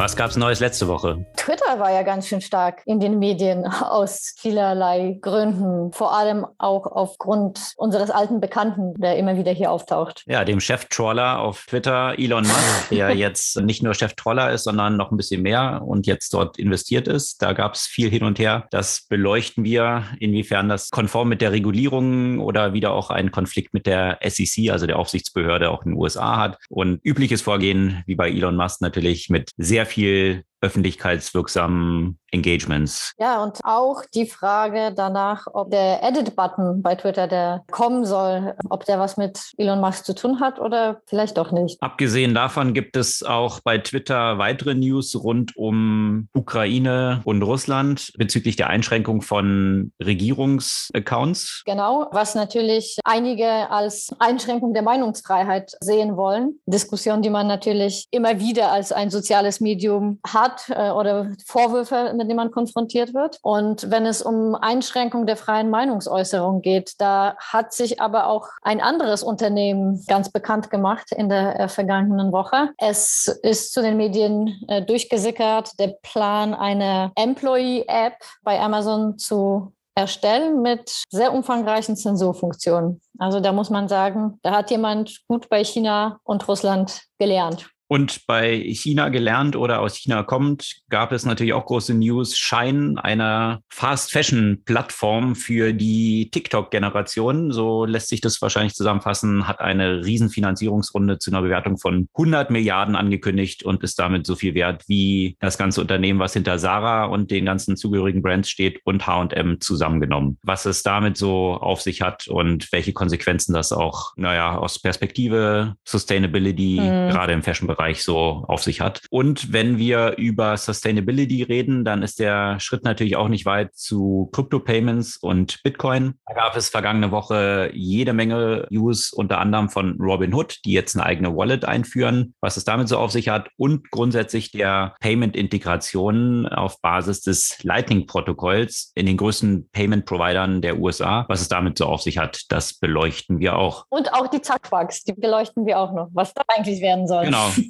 Was gab es Neues letzte Woche? Twitter war ja ganz schön stark in den Medien aus vielerlei Gründen. Vor allem auch aufgrund unseres alten Bekannten, der immer wieder hier auftaucht. Ja, dem Chef-Troller auf Twitter, Elon Musk, der jetzt nicht nur Chef-Troller ist, sondern noch ein bisschen mehr und jetzt dort investiert ist. Da gab es viel hin und her. Das beleuchten wir, inwiefern das konform mit der Regulierung oder wieder auch einen Konflikt mit der SEC, also der Aufsichtsbehörde auch in den USA hat. Und übliches Vorgehen, wie bei Elon Musk natürlich, mit sehr viel öffentlichkeitswirksamen Engagements. Ja, und auch die Frage danach, ob der Edit-Button bei Twitter, der kommen soll, ob der was mit Elon Musk zu tun hat oder vielleicht doch nicht. Abgesehen davon gibt es auch bei Twitter weitere News rund um Ukraine und Russland bezüglich der Einschränkung von Regierungsaccounts. Genau, was natürlich einige als Einschränkung der Meinungsfreiheit sehen wollen. Diskussion, die man natürlich immer wieder als ein soziales Medium hat äh, oder Vorwürfe mit dem man konfrontiert wird. Und wenn es um Einschränkung der freien Meinungsäußerung geht, da hat sich aber auch ein anderes Unternehmen ganz bekannt gemacht in der äh, vergangenen Woche. Es ist zu den Medien äh, durchgesickert, der Plan, eine Employee-App bei Amazon zu erstellen mit sehr umfangreichen Zensurfunktionen. Also da muss man sagen, da hat jemand gut bei China und Russland gelernt. Und bei China gelernt oder aus China kommt, gab es natürlich auch große News. Schein einer Fast Fashion Plattform für die TikTok-Generation, so lässt sich das wahrscheinlich zusammenfassen, hat eine Riesenfinanzierungsrunde zu einer Bewertung von 100 Milliarden angekündigt und ist damit so viel wert wie das ganze Unternehmen, was hinter Sarah und den ganzen zugehörigen Brands steht und H&M zusammengenommen. Was es damit so auf sich hat und welche Konsequenzen das auch, naja, aus Perspektive Sustainability, mhm. gerade im Fashion-Bereich Bereich so auf sich hat. Und wenn wir über Sustainability reden, dann ist der Schritt natürlich auch nicht weit zu Crypto-Payments und Bitcoin. Da gab es vergangene Woche jede Menge News, unter anderem von Robinhood, die jetzt eine eigene Wallet einführen, was es damit so auf sich hat und grundsätzlich der Payment-Integration auf Basis des Lightning-Protokolls in den größten Payment-Providern der USA, was es damit so auf sich hat, das beleuchten wir auch. Und auch die Zackbugs, die beleuchten wir auch noch, was da eigentlich werden soll. Genau.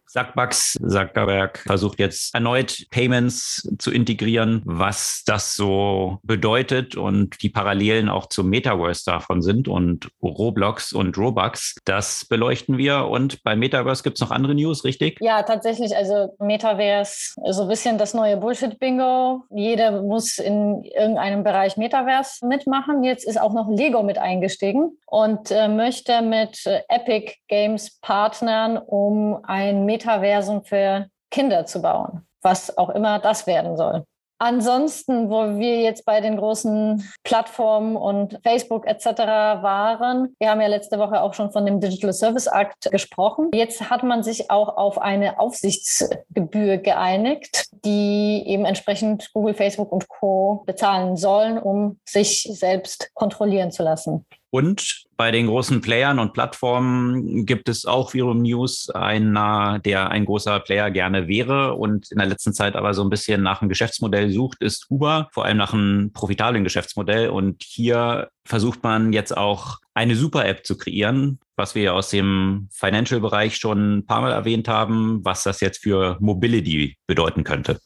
Sackbucks, Zuckerberg versucht jetzt erneut Payments zu integrieren, was das so bedeutet und die Parallelen auch zum Metaverse davon sind und Roblox und Robux. Das beleuchten wir und bei Metaverse gibt es noch andere News, richtig? Ja, tatsächlich. Also Metaverse, so ein bisschen das neue Bullshit-Bingo. Jeder muss in irgendeinem Bereich Metaverse mitmachen. Jetzt ist auch noch Lego mit eingestiegen und äh, möchte mit äh, Epic Games partnern, um ein Metaverse Metaversen für Kinder zu bauen, was auch immer das werden soll. Ansonsten, wo wir jetzt bei den großen Plattformen und Facebook etc. waren, wir haben ja letzte Woche auch schon von dem Digital Service Act gesprochen. Jetzt hat man sich auch auf eine Aufsichtsgebühr geeinigt, die eben entsprechend Google, Facebook und Co bezahlen sollen, um sich selbst kontrollieren zu lassen. Und bei den großen Playern und Plattformen gibt es auch wiederum News, einer, der ein großer Player gerne wäre und in der letzten Zeit aber so ein bisschen nach einem Geschäftsmodell sucht, ist Uber, vor allem nach einem profitablen Geschäftsmodell. Und hier versucht man jetzt auch eine Super-App zu kreieren, was wir aus dem Financial-Bereich schon ein paar Mal erwähnt haben, was das jetzt für Mobility bedeuten könnte.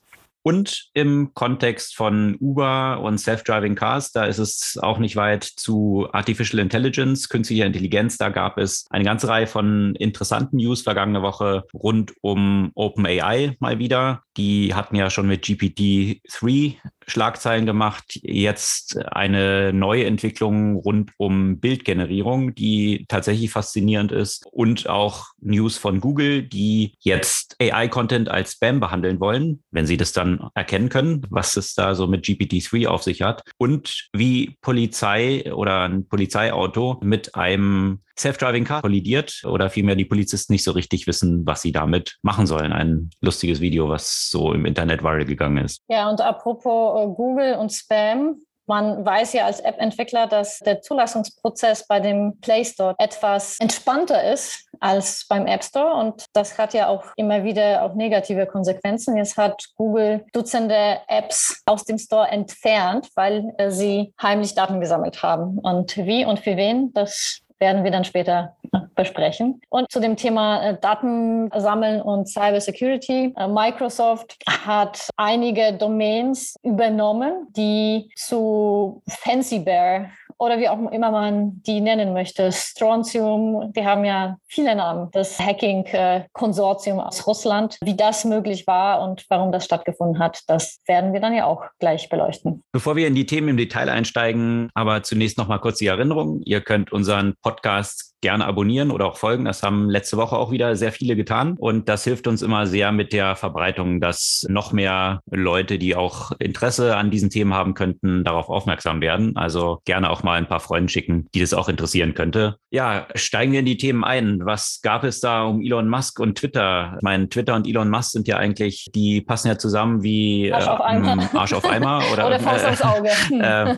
Und im Kontext von Uber und Self-Driving Cars, da ist es auch nicht weit zu Artificial Intelligence, künstlicher Intelligenz. Da gab es eine ganze Reihe von interessanten News vergangene Woche rund um OpenAI mal wieder. Die hatten ja schon mit GPT-3 Schlagzeilen gemacht. Jetzt eine neue Entwicklung rund um Bildgenerierung, die tatsächlich faszinierend ist. Und auch News von Google, die jetzt AI-Content als Spam behandeln wollen, wenn sie das dann erkennen können, was es da so mit GPT-3 auf sich hat. Und wie Polizei oder ein Polizeiauto mit einem Self-Driving Car kollidiert oder vielmehr die Polizisten nicht so richtig wissen, was sie damit machen sollen. Ein lustiges Video, was so im Internet viral gegangen ist. Ja, und apropos äh, Google und Spam, man weiß ja als App-Entwickler, dass der Zulassungsprozess bei dem Play Store etwas entspannter ist als beim App Store und das hat ja auch immer wieder auch negative Konsequenzen. Jetzt hat Google Dutzende Apps aus dem Store entfernt, weil äh, sie heimlich Daten gesammelt haben. Und wie und für wen, das werden wir dann später besprechen. Und zu dem Thema äh, Daten sammeln und Cyber Security. Äh, Microsoft hat einige Domains übernommen, die zu Fancy Bear oder wie auch immer man die nennen möchte. Strontium, die haben ja viele Namen. Das Hacking-Konsortium aus Russland. Wie das möglich war und warum das stattgefunden hat, das werden wir dann ja auch gleich beleuchten. Bevor wir in die Themen im Detail einsteigen, aber zunächst noch mal kurz die Erinnerung. Ihr könnt unseren Podcast gerne abonnieren oder auch folgen. Das haben letzte Woche auch wieder sehr viele getan. Und das hilft uns immer sehr mit der Verbreitung, dass noch mehr Leute, die auch Interesse an diesen Themen haben könnten, darauf aufmerksam werden. Also gerne auch mal ein paar Freunde schicken, die das auch interessieren könnte. Ja, steigen wir in die Themen ein. Was gab es da um Elon Musk und Twitter? Ich meine, Twitter und Elon Musk sind ja eigentlich, die passen ja zusammen wie Arsch auf Eimer, äh, Arsch auf Eimer oder, oder Faust aufs Auge. Äh,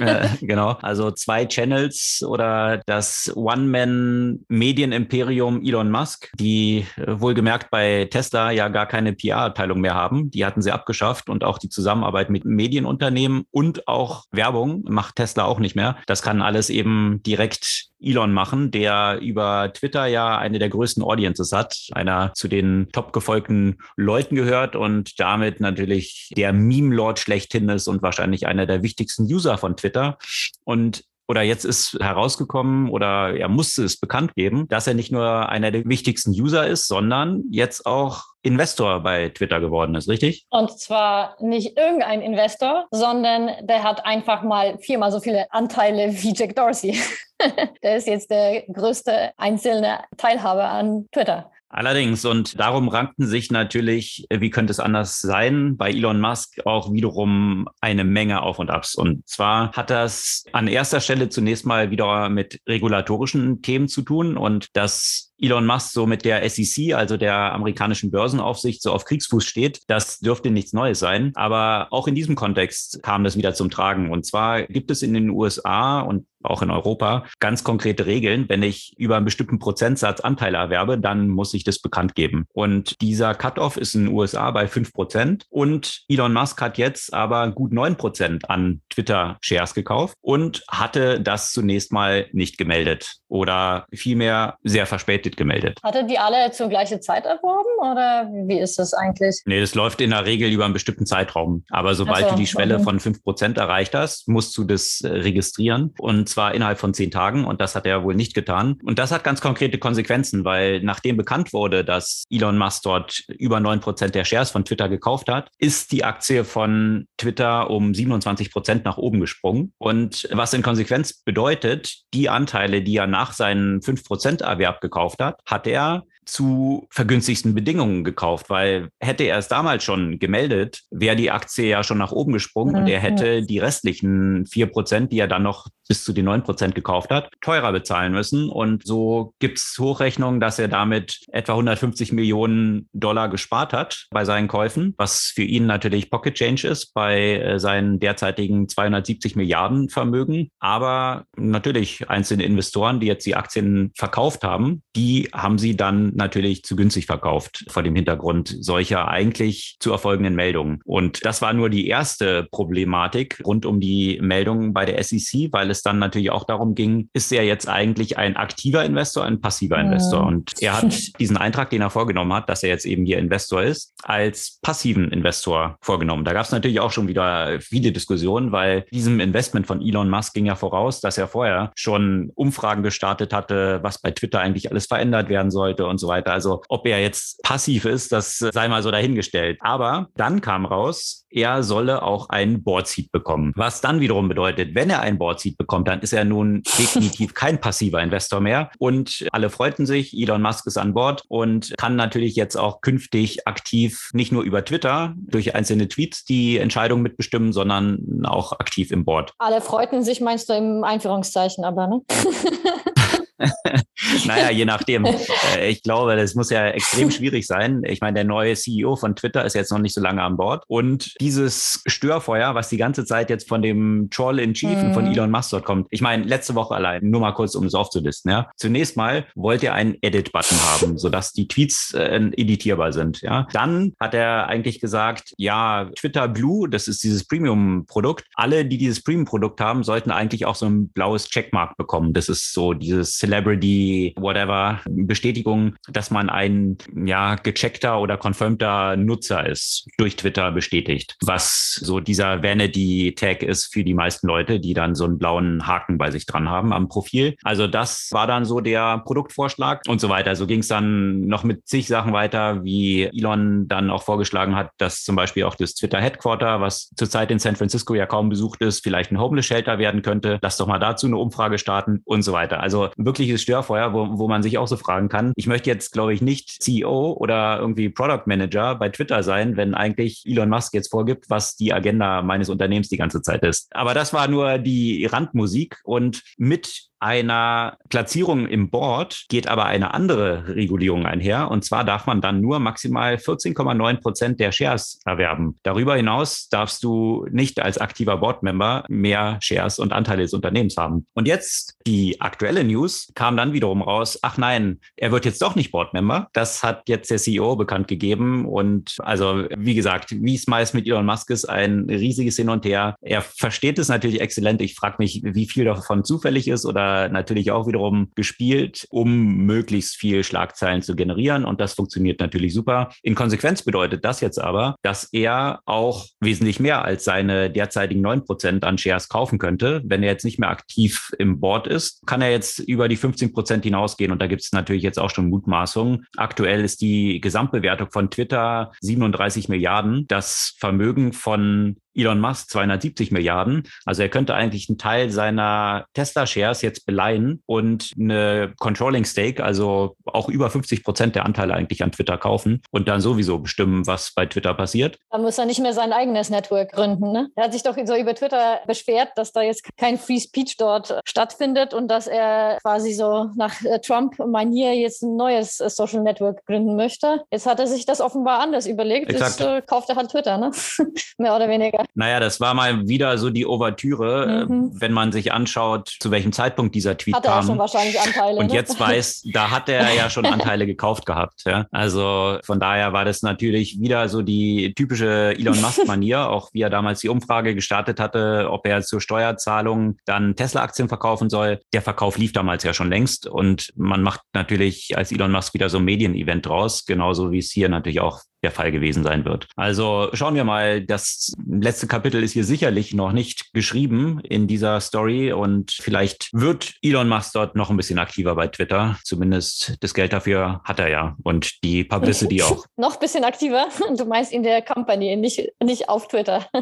äh, genau, also zwei Channels oder das One One-Man-Medienimperium Elon Musk, die äh, wohlgemerkt bei Tesla ja gar keine PR-Abteilung mehr haben. Die hatten sie abgeschafft und auch die Zusammenarbeit mit Medienunternehmen und auch Werbung macht Tesla auch nicht mehr. Das kann alles eben direkt Elon machen, der über Twitter ja eine der größten Audiences hat, einer zu den top gefolgten Leuten gehört und damit natürlich der Meme-Lord schlechthin ist und wahrscheinlich einer der wichtigsten User von Twitter. Und oder jetzt ist herausgekommen oder er musste es bekannt geben, dass er nicht nur einer der wichtigsten User ist, sondern jetzt auch Investor bei Twitter geworden ist, richtig? Und zwar nicht irgendein Investor, sondern der hat einfach mal viermal so viele Anteile wie Jack Dorsey. der ist jetzt der größte einzelne Teilhaber an Twitter. Allerdings, und darum rankten sich natürlich, wie könnte es anders sein, bei Elon Musk auch wiederum eine Menge Auf und Abs. Und zwar hat das an erster Stelle zunächst mal wieder mit regulatorischen Themen zu tun und das Elon Musk so mit der SEC, also der amerikanischen Börsenaufsicht, so auf Kriegsfuß steht, das dürfte nichts Neues sein. Aber auch in diesem Kontext kam das wieder zum Tragen. Und zwar gibt es in den USA und auch in Europa ganz konkrete Regeln. Wenn ich über einen bestimmten Prozentsatz Anteile erwerbe, dann muss ich das bekannt geben. Und dieser Cut-off ist in den USA bei fünf Prozent. Und Elon Musk hat jetzt aber gut neun Prozent an Twitter-Shares gekauft und hatte das zunächst mal nicht gemeldet oder vielmehr sehr verspätet gemeldet. Hatte die alle zur gleichen Zeit erworben oder wie ist das eigentlich? Nee, das läuft in der Regel über einen bestimmten Zeitraum. Aber sobald so, du die Schwelle okay. von fünf Prozent erreicht hast, musst du das äh, registrieren. Und zwar innerhalb von zehn Tagen und das hat er wohl nicht getan. Und das hat ganz konkrete Konsequenzen, weil nachdem bekannt wurde, dass Elon Musk dort über neun Prozent der Shares von Twitter gekauft hat, ist die Aktie von Twitter um 27 Prozent nach oben gesprungen. Und was in Konsequenz bedeutet, die Anteile, die er nach seinem 5 Prozent Erwerb gekauft hat, hat er zu vergünstigsten Bedingungen gekauft, weil hätte er es damals schon gemeldet, wäre die Aktie ja schon nach oben gesprungen mhm. und er hätte die restlichen vier Prozent, die er dann noch bis zu den neun Prozent gekauft hat, teurer bezahlen müssen. Und so gibt es Hochrechnungen, dass er damit etwa 150 Millionen Dollar gespart hat bei seinen Käufen, was für ihn natürlich Pocket Change ist bei äh, seinen derzeitigen 270 Milliarden Vermögen. Aber natürlich einzelne Investoren, die jetzt die Aktien verkauft haben, die haben sie dann natürlich zu günstig verkauft vor dem Hintergrund solcher eigentlich zu erfolgenden Meldungen. Und das war nur die erste Problematik rund um die Meldungen bei der SEC, weil es dann natürlich auch darum ging, ist er jetzt eigentlich ein aktiver Investor, ein passiver Investor? Und er hat diesen Eintrag, den er vorgenommen hat, dass er jetzt eben hier Investor ist, als passiven Investor vorgenommen. Da gab es natürlich auch schon wieder viele Diskussionen, weil diesem Investment von Elon Musk ging ja voraus, dass er vorher schon Umfragen gestartet hatte, was bei Twitter eigentlich alles verändert werden sollte und so weiter. Also ob er jetzt passiv ist, das sei mal so dahingestellt. Aber dann kam raus, er solle auch ein Board-Seat bekommen. Was dann wiederum bedeutet, wenn er ein Board-Seat bekommt, dann ist er nun definitiv kein passiver Investor mehr. Und alle freuten sich, Elon Musk ist an Bord und kann natürlich jetzt auch künftig aktiv nicht nur über Twitter durch einzelne Tweets die Entscheidung mitbestimmen, sondern auch aktiv im Board. Alle freuten sich, meinst du im Einführungszeichen aber, ne? naja, je nachdem. Äh, ich glaube, das muss ja extrem schwierig sein. Ich meine, der neue CEO von Twitter ist jetzt noch nicht so lange an Bord. Und dieses Störfeuer, was die ganze Zeit jetzt von dem Troll in Chief mhm. von Elon Musk dort kommt. Ich meine, letzte Woche allein, nur mal kurz, um es aufzulisten. Ja. Zunächst mal wollte er einen Edit-Button haben, sodass die Tweets äh, editierbar sind. Ja. Dann hat er eigentlich gesagt, ja, Twitter Blue, das ist dieses Premium-Produkt. Alle, die dieses Premium-Produkt haben, sollten eigentlich auch so ein blaues Checkmark bekommen. Das ist so dieses Celebrity, whatever, Bestätigung, dass man ein ja gecheckter oder confirmter Nutzer ist, durch Twitter bestätigt. Was so dieser Vanity-Tag ist für die meisten Leute, die dann so einen blauen Haken bei sich dran haben am Profil. Also das war dann so der Produktvorschlag und so weiter. So ging es dann noch mit zig Sachen weiter, wie Elon dann auch vorgeschlagen hat, dass zum Beispiel auch das Twitter Headquarter, was zurzeit in San Francisco ja kaum besucht ist, vielleicht ein Homeless Shelter werden könnte. Lass doch mal dazu eine Umfrage starten und so weiter. Also wirkliches Störfeuer, wo, wo man sich auch so fragen kann. Ich möchte jetzt, glaube ich, nicht CEO oder irgendwie Product Manager bei Twitter sein, wenn eigentlich Elon Musk jetzt vorgibt, was die Agenda meines Unternehmens die ganze Zeit ist. Aber das war nur die Randmusik und mit einer Platzierung im Board geht aber eine andere Regulierung einher. Und zwar darf man dann nur maximal 14,9 Prozent der Shares erwerben. Darüber hinaus darfst du nicht als aktiver Boardmember mehr Shares und Anteile des Unternehmens haben. Und jetzt die aktuelle News kam dann wiederum raus. Ach nein, er wird jetzt doch nicht Boardmember. Das hat jetzt der CEO bekannt gegeben. Und also, wie gesagt, wie es meist mit Elon Musk ist, ein riesiges Hin und Her. Er versteht es natürlich exzellent. Ich frage mich, wie viel davon zufällig ist oder natürlich auch wiederum gespielt, um möglichst viel Schlagzeilen zu generieren. Und das funktioniert natürlich super. In Konsequenz bedeutet das jetzt aber, dass er auch wesentlich mehr als seine derzeitigen 9% an Shares kaufen könnte. Wenn er jetzt nicht mehr aktiv im Board ist, kann er jetzt über die 15% hinausgehen. Und da gibt es natürlich jetzt auch schon Mutmaßungen. Aktuell ist die Gesamtbewertung von Twitter 37 Milliarden. Das Vermögen von Elon Musk 270 Milliarden. Also er könnte eigentlich einen Teil seiner Tesla-Shares jetzt beleihen und eine Controlling Stake, also auch über 50 Prozent der Anteile eigentlich an Twitter kaufen und dann sowieso bestimmen, was bei Twitter passiert. Da muss er nicht mehr sein eigenes Network gründen. Ne? Er hat sich doch so über Twitter beschwert, dass da jetzt kein Free Speech dort stattfindet und dass er quasi so nach äh, Trump-Manier jetzt ein neues äh, Social Network gründen möchte. Jetzt hat er sich das offenbar anders überlegt. Exakt. Jetzt äh, kauft er halt Twitter, ne? mehr oder weniger. Naja, das war mal wieder so die Ouvertüre, mhm. wenn man sich anschaut, zu welchem Zeitpunkt dieser Tweet hat er kam. schon wahrscheinlich Anteile. Und ne? jetzt weiß, da hat er ja schon Anteile gekauft gehabt. Ja? Also von daher war das natürlich wieder so die typische Elon Musk-Manier, auch wie er damals die Umfrage gestartet hatte, ob er zur Steuerzahlung dann Tesla-Aktien verkaufen soll. Der Verkauf lief damals ja schon längst und man macht natürlich als Elon Musk wieder so ein Medienevent draus, genauso wie es hier natürlich auch der Fall gewesen sein wird. Also schauen wir mal, das letzte Kapitel ist hier sicherlich noch nicht geschrieben in dieser Story und vielleicht wird Elon Musk dort noch ein bisschen aktiver bei Twitter. Zumindest das Geld dafür hat er ja und die Publicity auch. noch ein bisschen aktiver? Du meinst in der Company, nicht, nicht auf Twitter.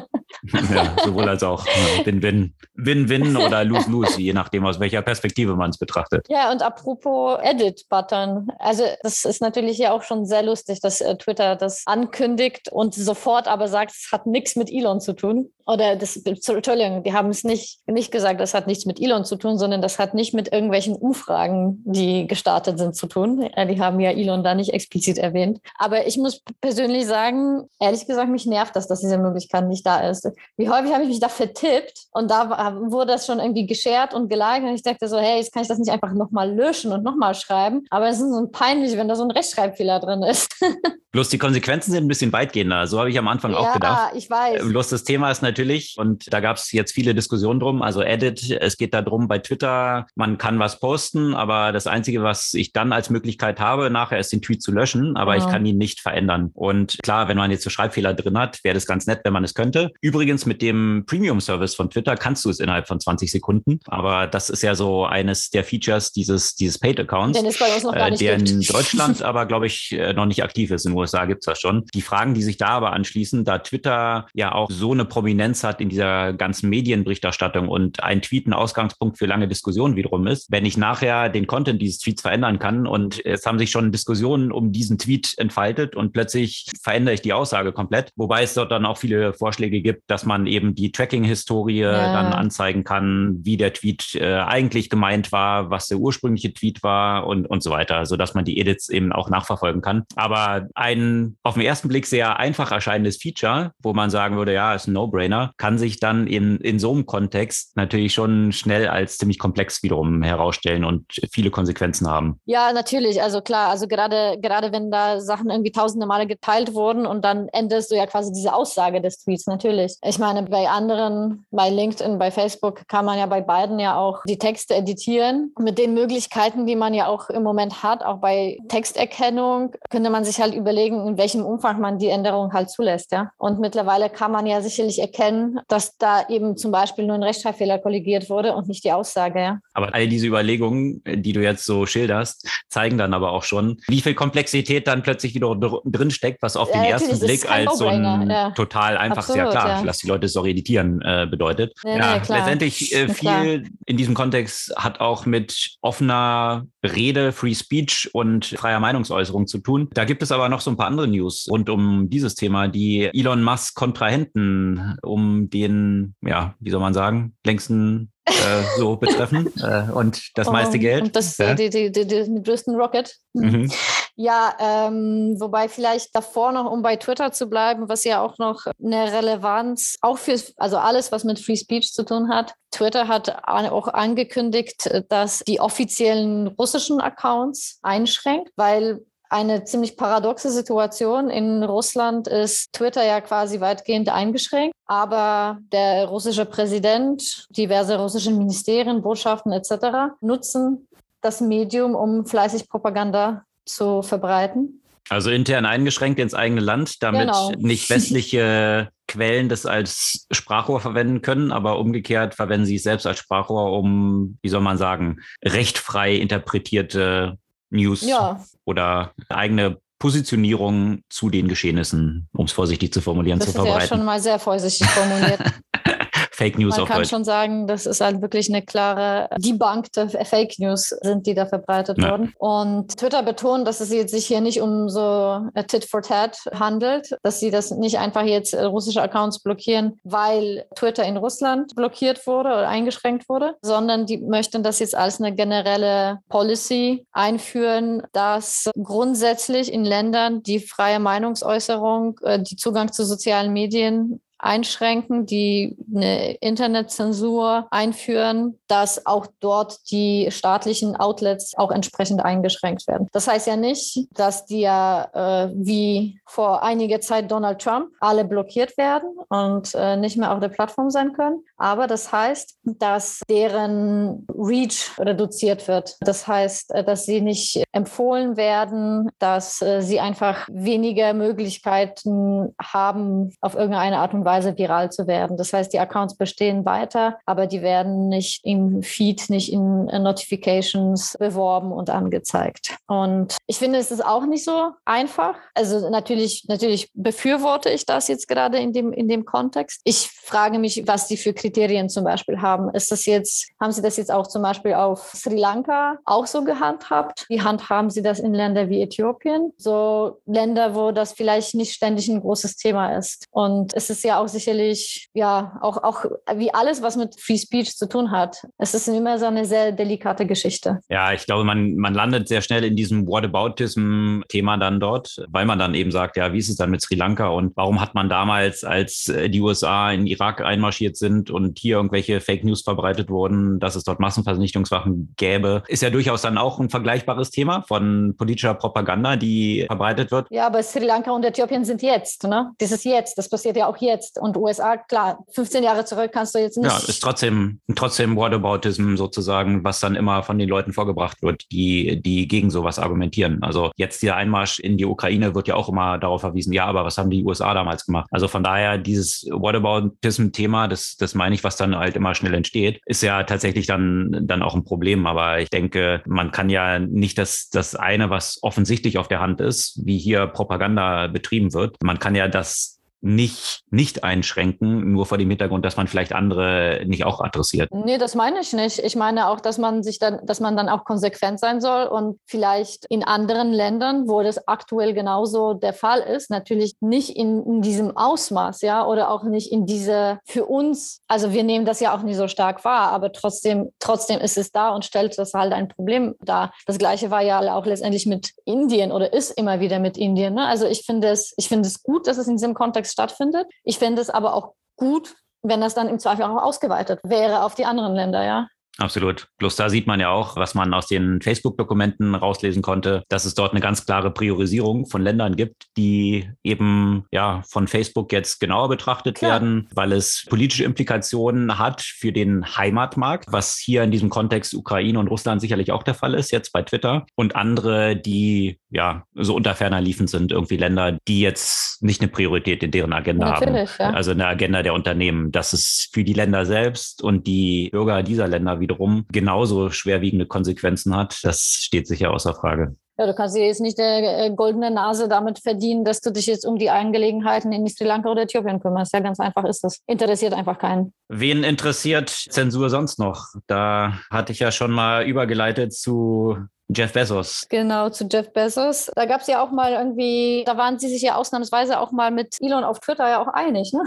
ja, sowohl als auch. Win-win. Win-win oder lose-lose, je nachdem, aus welcher Perspektive man es betrachtet. Ja, und apropos Edit-Button. Also das ist natürlich ja auch schon sehr lustig, dass äh, Twitter das das ankündigt und sofort aber sagt, es hat nichts mit Elon zu tun. Oder das, Entschuldigung, die haben es nicht, nicht gesagt, das hat nichts mit Elon zu tun, sondern das hat nicht mit irgendwelchen Umfragen, die gestartet sind, zu tun. Die haben ja Elon da nicht explizit erwähnt. Aber ich muss persönlich sagen, ehrlich gesagt, mich nervt das, dass diese Möglichkeit nicht da ist. Wie häufig habe ich mich da vertippt und da wurde das schon irgendwie geshared und geliked und ich dachte so, hey, jetzt kann ich das nicht einfach nochmal löschen und nochmal schreiben. Aber es ist so peinlich, wenn da so ein Rechtschreibfehler drin ist. Bloß die Konsequenzen sind ein bisschen weitgehender. So habe ich am Anfang ja, auch gedacht. Ja, ich weiß. Bloß das Thema ist natürlich, und da gab es jetzt viele Diskussionen drum, also Edit, es geht darum bei Twitter, man kann was posten, aber das Einzige, was ich dann als Möglichkeit habe, nachher ist den Tweet zu löschen, aber ja. ich kann ihn nicht verändern. Und klar, wenn man jetzt so Schreibfehler drin hat, wäre das ganz nett, wenn man es könnte. Übrigens mit dem Premium-Service von Twitter kannst du es innerhalb von 20 Sekunden, aber das ist ja so eines der Features dieses, dieses Paid-Accounts, äh, der in Deutschland aber, glaube ich, äh, noch nicht aktiv ist. In USA gibt es das schon. Die Fragen, die sich da aber anschließen, da Twitter ja auch so eine Prominenz hat in dieser ganzen Medienberichterstattung und ein Tweet ein Ausgangspunkt für lange Diskussionen wiederum ist, wenn ich nachher den Content dieses Tweets verändern kann und es haben sich schon Diskussionen um diesen Tweet entfaltet und plötzlich verändere ich die Aussage komplett, wobei es dort dann auch viele Vorschläge gibt, dass man eben die Tracking-Historie ja. dann anzeigen kann, wie der Tweet äh, eigentlich gemeint war, was der ursprüngliche Tweet war und, und so weiter, sodass man die Edits eben auch nachverfolgen kann. Aber ein auf den ersten Blick sehr einfach erscheinendes Feature, wo man sagen würde, ja, ist ein No-Brainer, kann sich dann in, in so einem Kontext natürlich schon schnell als ziemlich komplex wiederum herausstellen und viele Konsequenzen haben. Ja, natürlich. Also klar, also gerade, gerade wenn da Sachen irgendwie tausende Male geteilt wurden und dann änderst du ja quasi diese Aussage des Tweets, natürlich. Ich meine, bei anderen, bei LinkedIn, bei Facebook kann man ja bei beiden ja auch die Texte editieren. Mit den Möglichkeiten, die man ja auch im Moment hat, auch bei Texterkennung, könnte man sich halt überlegen, in welchem Umfang man die Änderung halt zulässt, ja. Und mittlerweile kann man ja sicherlich erkennen, dass da eben zum Beispiel nur ein Rechtschreibfehler kollegiert wurde und nicht die Aussage, ja. Aber all diese Überlegungen, die du jetzt so schilderst, zeigen dann aber auch schon, wie viel Komplexität dann plötzlich wieder drin steckt, was auf den ja, ersten Blick als so ein ja. total einfaches, Absolut, ja klar, lass die Leute es auch editieren äh, bedeutet. Nee, ja, nee, letztendlich äh, viel in diesem Kontext hat auch mit offener Rede, Free Speech und freier Meinungsäußerung zu tun. Da gibt es aber noch so ein paar andere News rund um dieses Thema, die Elon Musk Kontrahenten um den, ja, wie soll man sagen, längsten äh, so betreffen äh, und das meiste Geld. Und das, ja. die, die, die, den größten Rocket. Mhm. Ja, ähm, wobei vielleicht davor noch, um bei Twitter zu bleiben, was ja auch noch eine Relevanz, auch für, also alles, was mit Free Speech zu tun hat. Twitter hat auch angekündigt, dass die offiziellen russischen Accounts einschränkt, weil eine ziemlich paradoxe Situation. In Russland ist Twitter ja quasi weitgehend eingeschränkt, aber der russische Präsident, diverse russische Ministerien, Botschaften etc. nutzen das Medium, um fleißig Propaganda zu verbreiten. Also intern eingeschränkt ins eigene Land, damit genau. nicht westliche Quellen das als Sprachrohr verwenden können, aber umgekehrt verwenden sie es selbst als Sprachrohr, um, wie soll man sagen, rechtfrei interpretierte News ja. oder eigene Positionierung zu den Geschehnissen, um es vorsichtig zu formulieren, das zu verbreiten. Das ist ja schon mal sehr vorsichtig formuliert. Fake News Man auf kann Deutsch. schon sagen, das ist halt wirklich eine klare debunkte Fake News sind, die da verbreitet ja. wurden. Und Twitter betont, dass es jetzt sich hier nicht um so Tit for Tat handelt, dass sie das nicht einfach jetzt äh, russische Accounts blockieren, weil Twitter in Russland blockiert wurde oder eingeschränkt wurde, sondern die möchten das jetzt als eine generelle Policy einführen, dass grundsätzlich in Ländern die freie Meinungsäußerung, äh, die Zugang zu sozialen Medien einschränken, die eine Internetzensur einführen, dass auch dort die staatlichen Outlets auch entsprechend eingeschränkt werden. Das heißt ja nicht, dass die ja äh, wie vor einiger Zeit Donald Trump alle blockiert werden und äh, nicht mehr auf der Plattform sein können. Aber das heißt, dass deren Reach reduziert wird. Das heißt, äh, dass sie nicht empfohlen werden, dass äh, sie einfach weniger Möglichkeiten haben, auf irgendeine Art und Weise Weise viral zu werden. Das heißt, die Accounts bestehen weiter, aber die werden nicht im Feed, nicht in Notifications beworben und angezeigt. Und ich finde, es ist auch nicht so einfach. Also natürlich, natürlich befürworte ich das jetzt gerade in dem, in dem Kontext. Ich frage mich, was die für Kriterien zum Beispiel haben. Ist das jetzt, haben Sie das jetzt auch zum Beispiel auf Sri Lanka auch so gehandhabt? Wie handhaben Sie das in Ländern wie Äthiopien? So Länder, wo das vielleicht nicht ständig ein großes Thema ist. Und es ist ja auch sicherlich, ja, auch, auch wie alles, was mit Free Speech zu tun hat. Es ist immer so eine sehr delikate Geschichte. Ja, ich glaube, man, man landet sehr schnell in diesem Whataboutism-Thema dann dort, weil man dann eben sagt, ja, wie ist es dann mit Sri Lanka und warum hat man damals, als äh, die USA in Irak einmarschiert sind und hier irgendwelche Fake News verbreitet wurden, dass es dort Massenvernichtungswaffen gäbe, ist ja durchaus dann auch ein vergleichbares Thema von politischer Propaganda, die verbreitet wird. Ja, aber Sri Lanka und Äthiopien sind jetzt, ne? Das ist jetzt, das passiert ja auch jetzt lässt. Und USA, klar, 15 Jahre zurück kannst du jetzt nicht. Ja, ist trotzdem, trotzdem Whataboutism sozusagen, was dann immer von den Leuten vorgebracht wird, die, die gegen sowas argumentieren. Also jetzt dieser Einmarsch in die Ukraine wird ja auch immer darauf verwiesen, ja, aber was haben die USA damals gemacht? Also von daher dieses Whataboutism-Thema, das, das meine ich, was dann halt immer schnell entsteht, ist ja tatsächlich dann, dann auch ein Problem. Aber ich denke, man kann ja nicht das, das eine, was offensichtlich auf der Hand ist, wie hier Propaganda betrieben wird. Man kann ja das nicht, nicht einschränken, nur vor dem Hintergrund, dass man vielleicht andere nicht auch adressiert. Nee, das meine ich nicht. Ich meine auch, dass man sich dann, dass man dann auch konsequent sein soll und vielleicht in anderen Ländern, wo das aktuell genauso der Fall ist, natürlich nicht in, in diesem Ausmaß, ja, oder auch nicht in diese für uns, also wir nehmen das ja auch nicht so stark wahr, aber trotzdem, trotzdem ist es da und stellt das halt ein Problem dar. Das gleiche war ja auch letztendlich mit Indien oder ist immer wieder mit Indien. Ne? Also ich finde es, ich finde es gut, dass es in diesem Kontext stattfindet. Ich fände es aber auch gut, wenn das dann im Zweifel auch ausgeweitet wäre auf die anderen Länder, ja. Absolut. Bloß da sieht man ja auch, was man aus den Facebook-Dokumenten rauslesen konnte, dass es dort eine ganz klare Priorisierung von Ländern gibt, die eben ja von Facebook jetzt genauer betrachtet Klar. werden, weil es politische Implikationen hat für den Heimatmarkt, was hier in diesem Kontext Ukraine und Russland sicherlich auch der Fall ist, jetzt bei Twitter. Und andere, die ja so unter ferner liefen sind, irgendwie Länder, die jetzt nicht eine Priorität in deren Agenda Natürlich, haben. Ja. Also eine Agenda der Unternehmen. Das ist für die Länder selbst und die Bürger dieser Länder wiederum genauso schwerwiegende Konsequenzen hat, das steht sicher außer Frage. Ja, du kannst dir jetzt nicht eine äh, goldene Nase damit verdienen, dass du dich jetzt um die Angelegenheiten in Sri Lanka oder Äthiopien kümmerst. Ja, ganz einfach ist das. Interessiert einfach keinen. Wen interessiert Zensur sonst noch? Da hatte ich ja schon mal übergeleitet zu Jeff Bezos. Genau, zu Jeff Bezos. Da gab es ja auch mal irgendwie, da waren sie sich ja ausnahmsweise auch mal mit Elon auf Twitter ja auch einig, ne?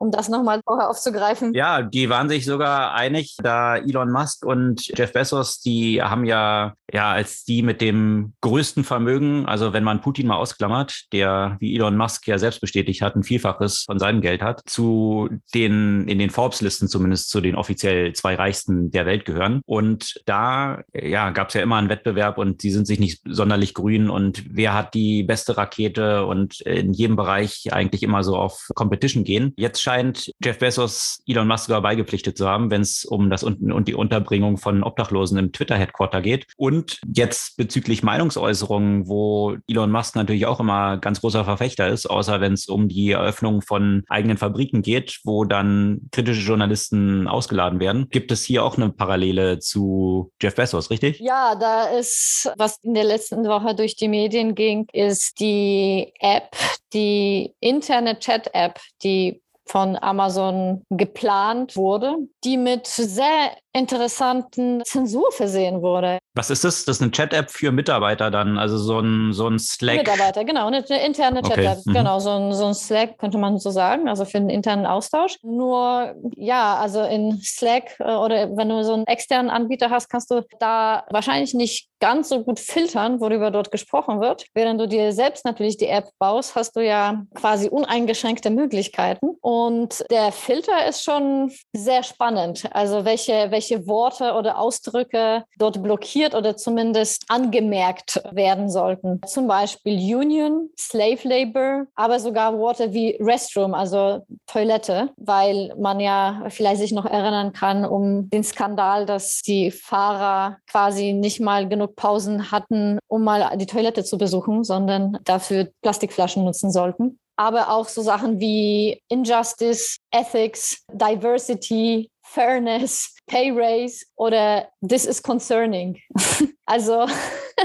Um das nochmal vorher aufzugreifen. Ja, die waren sich sogar einig, da Elon Musk und Jeff Bezos, die haben ja, ja, als die mit dem größten Vermögen, also wenn man Putin mal ausklammert, der, wie Elon Musk ja selbst bestätigt hat, ein Vielfaches von seinem Geld hat, zu den, in den Forbes-Listen zumindest zu den offiziell zwei reichsten der Welt gehören. Und da, ja, gab es ja immer einen Wettbewerb und die sind sich nicht sonderlich grün und wer hat die beste Rakete und in jedem Bereich eigentlich immer so auf Competition gehen. Jetzt scheint Jeff Bezos Elon Musk sogar beigepflichtet zu haben, wenn es um das und, und die Unterbringung von Obdachlosen im Twitter-Headquarter geht. Und jetzt bezüglich Meinungsäußerungen, wo Elon Musk natürlich auch immer ganz großer Verfechter ist, außer wenn es um die Eröffnung von eigenen Fabriken geht, wo dann kritische Journalisten ausgeladen werden. Gibt es hier auch eine Parallele zu Jeff Bezos, richtig? Ja, da ist, was in der letzten Woche durch die Medien ging, ist die App, die interne Chat-App, die von Amazon geplant wurde, die mit sehr interessanten Zensur versehen wurde. Was ist das? Das ist eine Chat-App für Mitarbeiter dann, also so ein, so ein Slack. Mitarbeiter, genau, eine, eine interne Chat-App, okay. mhm. genau, so ein, so ein Slack könnte man so sagen, also für den internen Austausch. Nur, ja, also in Slack äh, oder wenn du so einen externen Anbieter hast, kannst du da wahrscheinlich nicht ganz so gut filtern, worüber dort gesprochen wird. Während du dir selbst natürlich die App baust, hast du ja quasi uneingeschränkte Möglichkeiten. Und der Filter ist schon sehr spannend. Also welche, welche Worte oder Ausdrücke dort blockiert oder zumindest angemerkt werden sollten. Zum Beispiel Union, Slave Labor, aber sogar Worte wie Restroom, also Toilette, weil man ja vielleicht sich noch erinnern kann um den Skandal, dass die Fahrer quasi nicht mal genug Pausen hatten, um mal die Toilette zu besuchen, sondern dafür Plastikflaschen nutzen sollten. Aber auch so Sachen wie Injustice, Ethics, Diversity, Fairness, Pay Raise oder This is concerning. also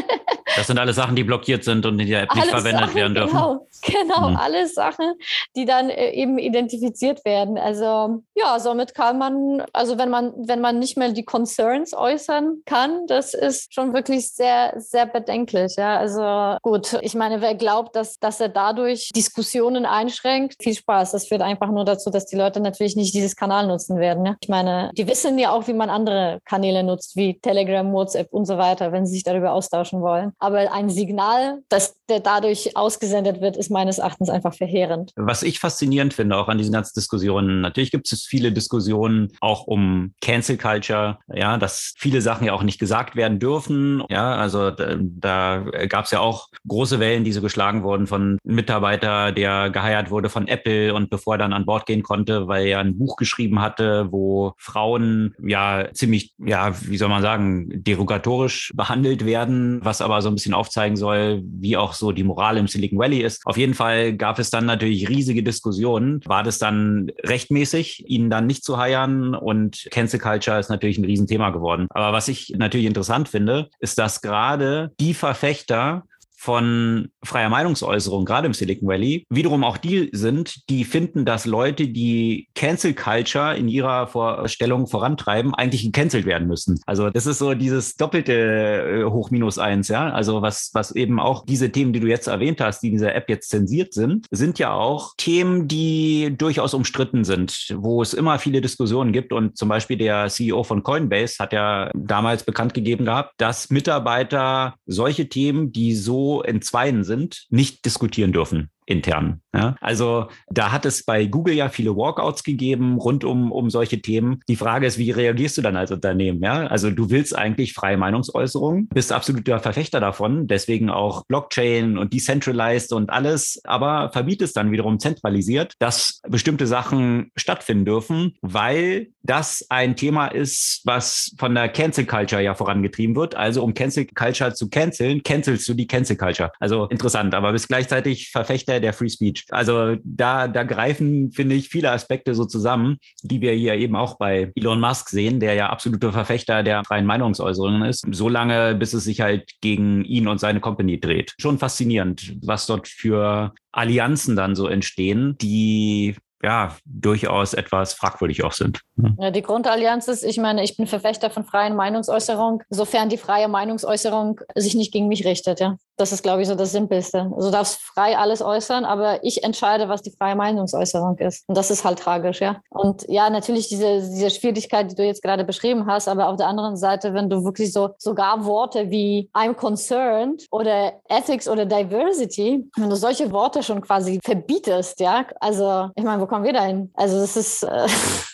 Das sind alles Sachen, die blockiert sind und in der App nicht verwendet Sachen, werden dürfen. Genau, genau mhm. alle Sachen, die dann äh, eben identifiziert werden. Also ja, somit kann man, also wenn man, wenn man nicht mehr die Concerns äußern kann, das ist schon wirklich sehr, sehr bedenklich. Ja, also gut, ich meine, wer glaubt, dass, dass er dadurch Diskussionen einschränkt, viel Spaß. Das führt einfach nur dazu, dass die Leute natürlich nicht dieses Kanal nutzen werden. Ja? Ich meine, die wissen ja auch, wie man andere Kanäle nutzt, wie Telegram, WhatsApp und so weiter, wenn sie sich darüber austauschen wollen. Aber ein Signal, das dadurch ausgesendet wird, ist meines Erachtens einfach verheerend. Was ich faszinierend finde, auch an diesen ganzen Diskussionen, natürlich gibt es viele Diskussionen auch um Cancel Culture, ja, dass viele Sachen ja auch nicht gesagt werden dürfen. Ja, also da, da gab es ja auch große Wellen, die so geschlagen wurden von Mitarbeiter, der geheiert wurde von Apple und bevor er dann an Bord gehen konnte, weil er ein Buch geschrieben hatte, wo Frauen ja ziemlich, ja, wie soll man sagen, derogatorisch behandelt werden, was aber so ein bisschen aufzeigen soll, wie auch so die Moral im Silicon Valley ist. Auf jeden Fall gab es dann natürlich riesige Diskussionen. War das dann rechtmäßig, ihn dann nicht zu heiern? Und Cancel Culture ist natürlich ein Riesenthema geworden. Aber was ich natürlich interessant finde, ist, dass gerade die Verfechter von freier Meinungsäußerung, gerade im Silicon Valley, wiederum auch die sind, die finden, dass Leute, die Cancel Culture in ihrer Vorstellung vorantreiben, eigentlich gecancelt werden müssen. Also das ist so dieses doppelte äh, Hoch minus eins, ja. Also was, was eben auch diese Themen, die du jetzt erwähnt hast, die in dieser App jetzt zensiert sind, sind ja auch Themen, die durchaus umstritten sind, wo es immer viele Diskussionen gibt. Und zum Beispiel der CEO von Coinbase hat ja damals bekannt gegeben gehabt, dass Mitarbeiter solche Themen, die so in Zweien sind, nicht diskutieren dürfen intern. Ja? Also da hat es bei Google ja viele Walkouts gegeben rund um, um solche Themen. Die Frage ist, wie reagierst du dann als Unternehmen? Ja? Also du willst eigentlich freie Meinungsäußerung, bist absoluter Verfechter davon, deswegen auch Blockchain und Decentralized und alles, aber verbietest dann wiederum zentralisiert, dass bestimmte Sachen stattfinden dürfen, weil das ein Thema ist, was von der Cancel Culture ja vorangetrieben wird. Also um Cancel Culture zu canceln, cancelst du die Cancel Culture. Also interessant, aber bist gleichzeitig Verfechter der, der Free Speech. Also da, da greifen, finde ich, viele Aspekte so zusammen, die wir hier eben auch bei Elon Musk sehen, der ja absoluter Verfechter der freien Meinungsäußerungen ist, so lange, bis es sich halt gegen ihn und seine Company dreht. Schon faszinierend, was dort für Allianzen dann so entstehen, die ja, durchaus etwas fragwürdig auch sind. Ja, die Grundallianz ist, ich meine, ich bin Verfechter von freien Meinungsäußerung, sofern die freie Meinungsäußerung sich nicht gegen mich richtet, ja. Das ist, glaube ich, so das Simpelste. Also du darfst frei alles äußern, aber ich entscheide, was die freie Meinungsäußerung ist. Und das ist halt tragisch, ja. Und ja, natürlich diese, diese Schwierigkeit, die du jetzt gerade beschrieben hast, aber auf der anderen Seite, wenn du wirklich so sogar Worte wie I'm concerned oder Ethics oder Diversity, wenn du solche Worte schon quasi verbietest, ja, also ich meine, wo kommen wir da hin? Also das ist äh,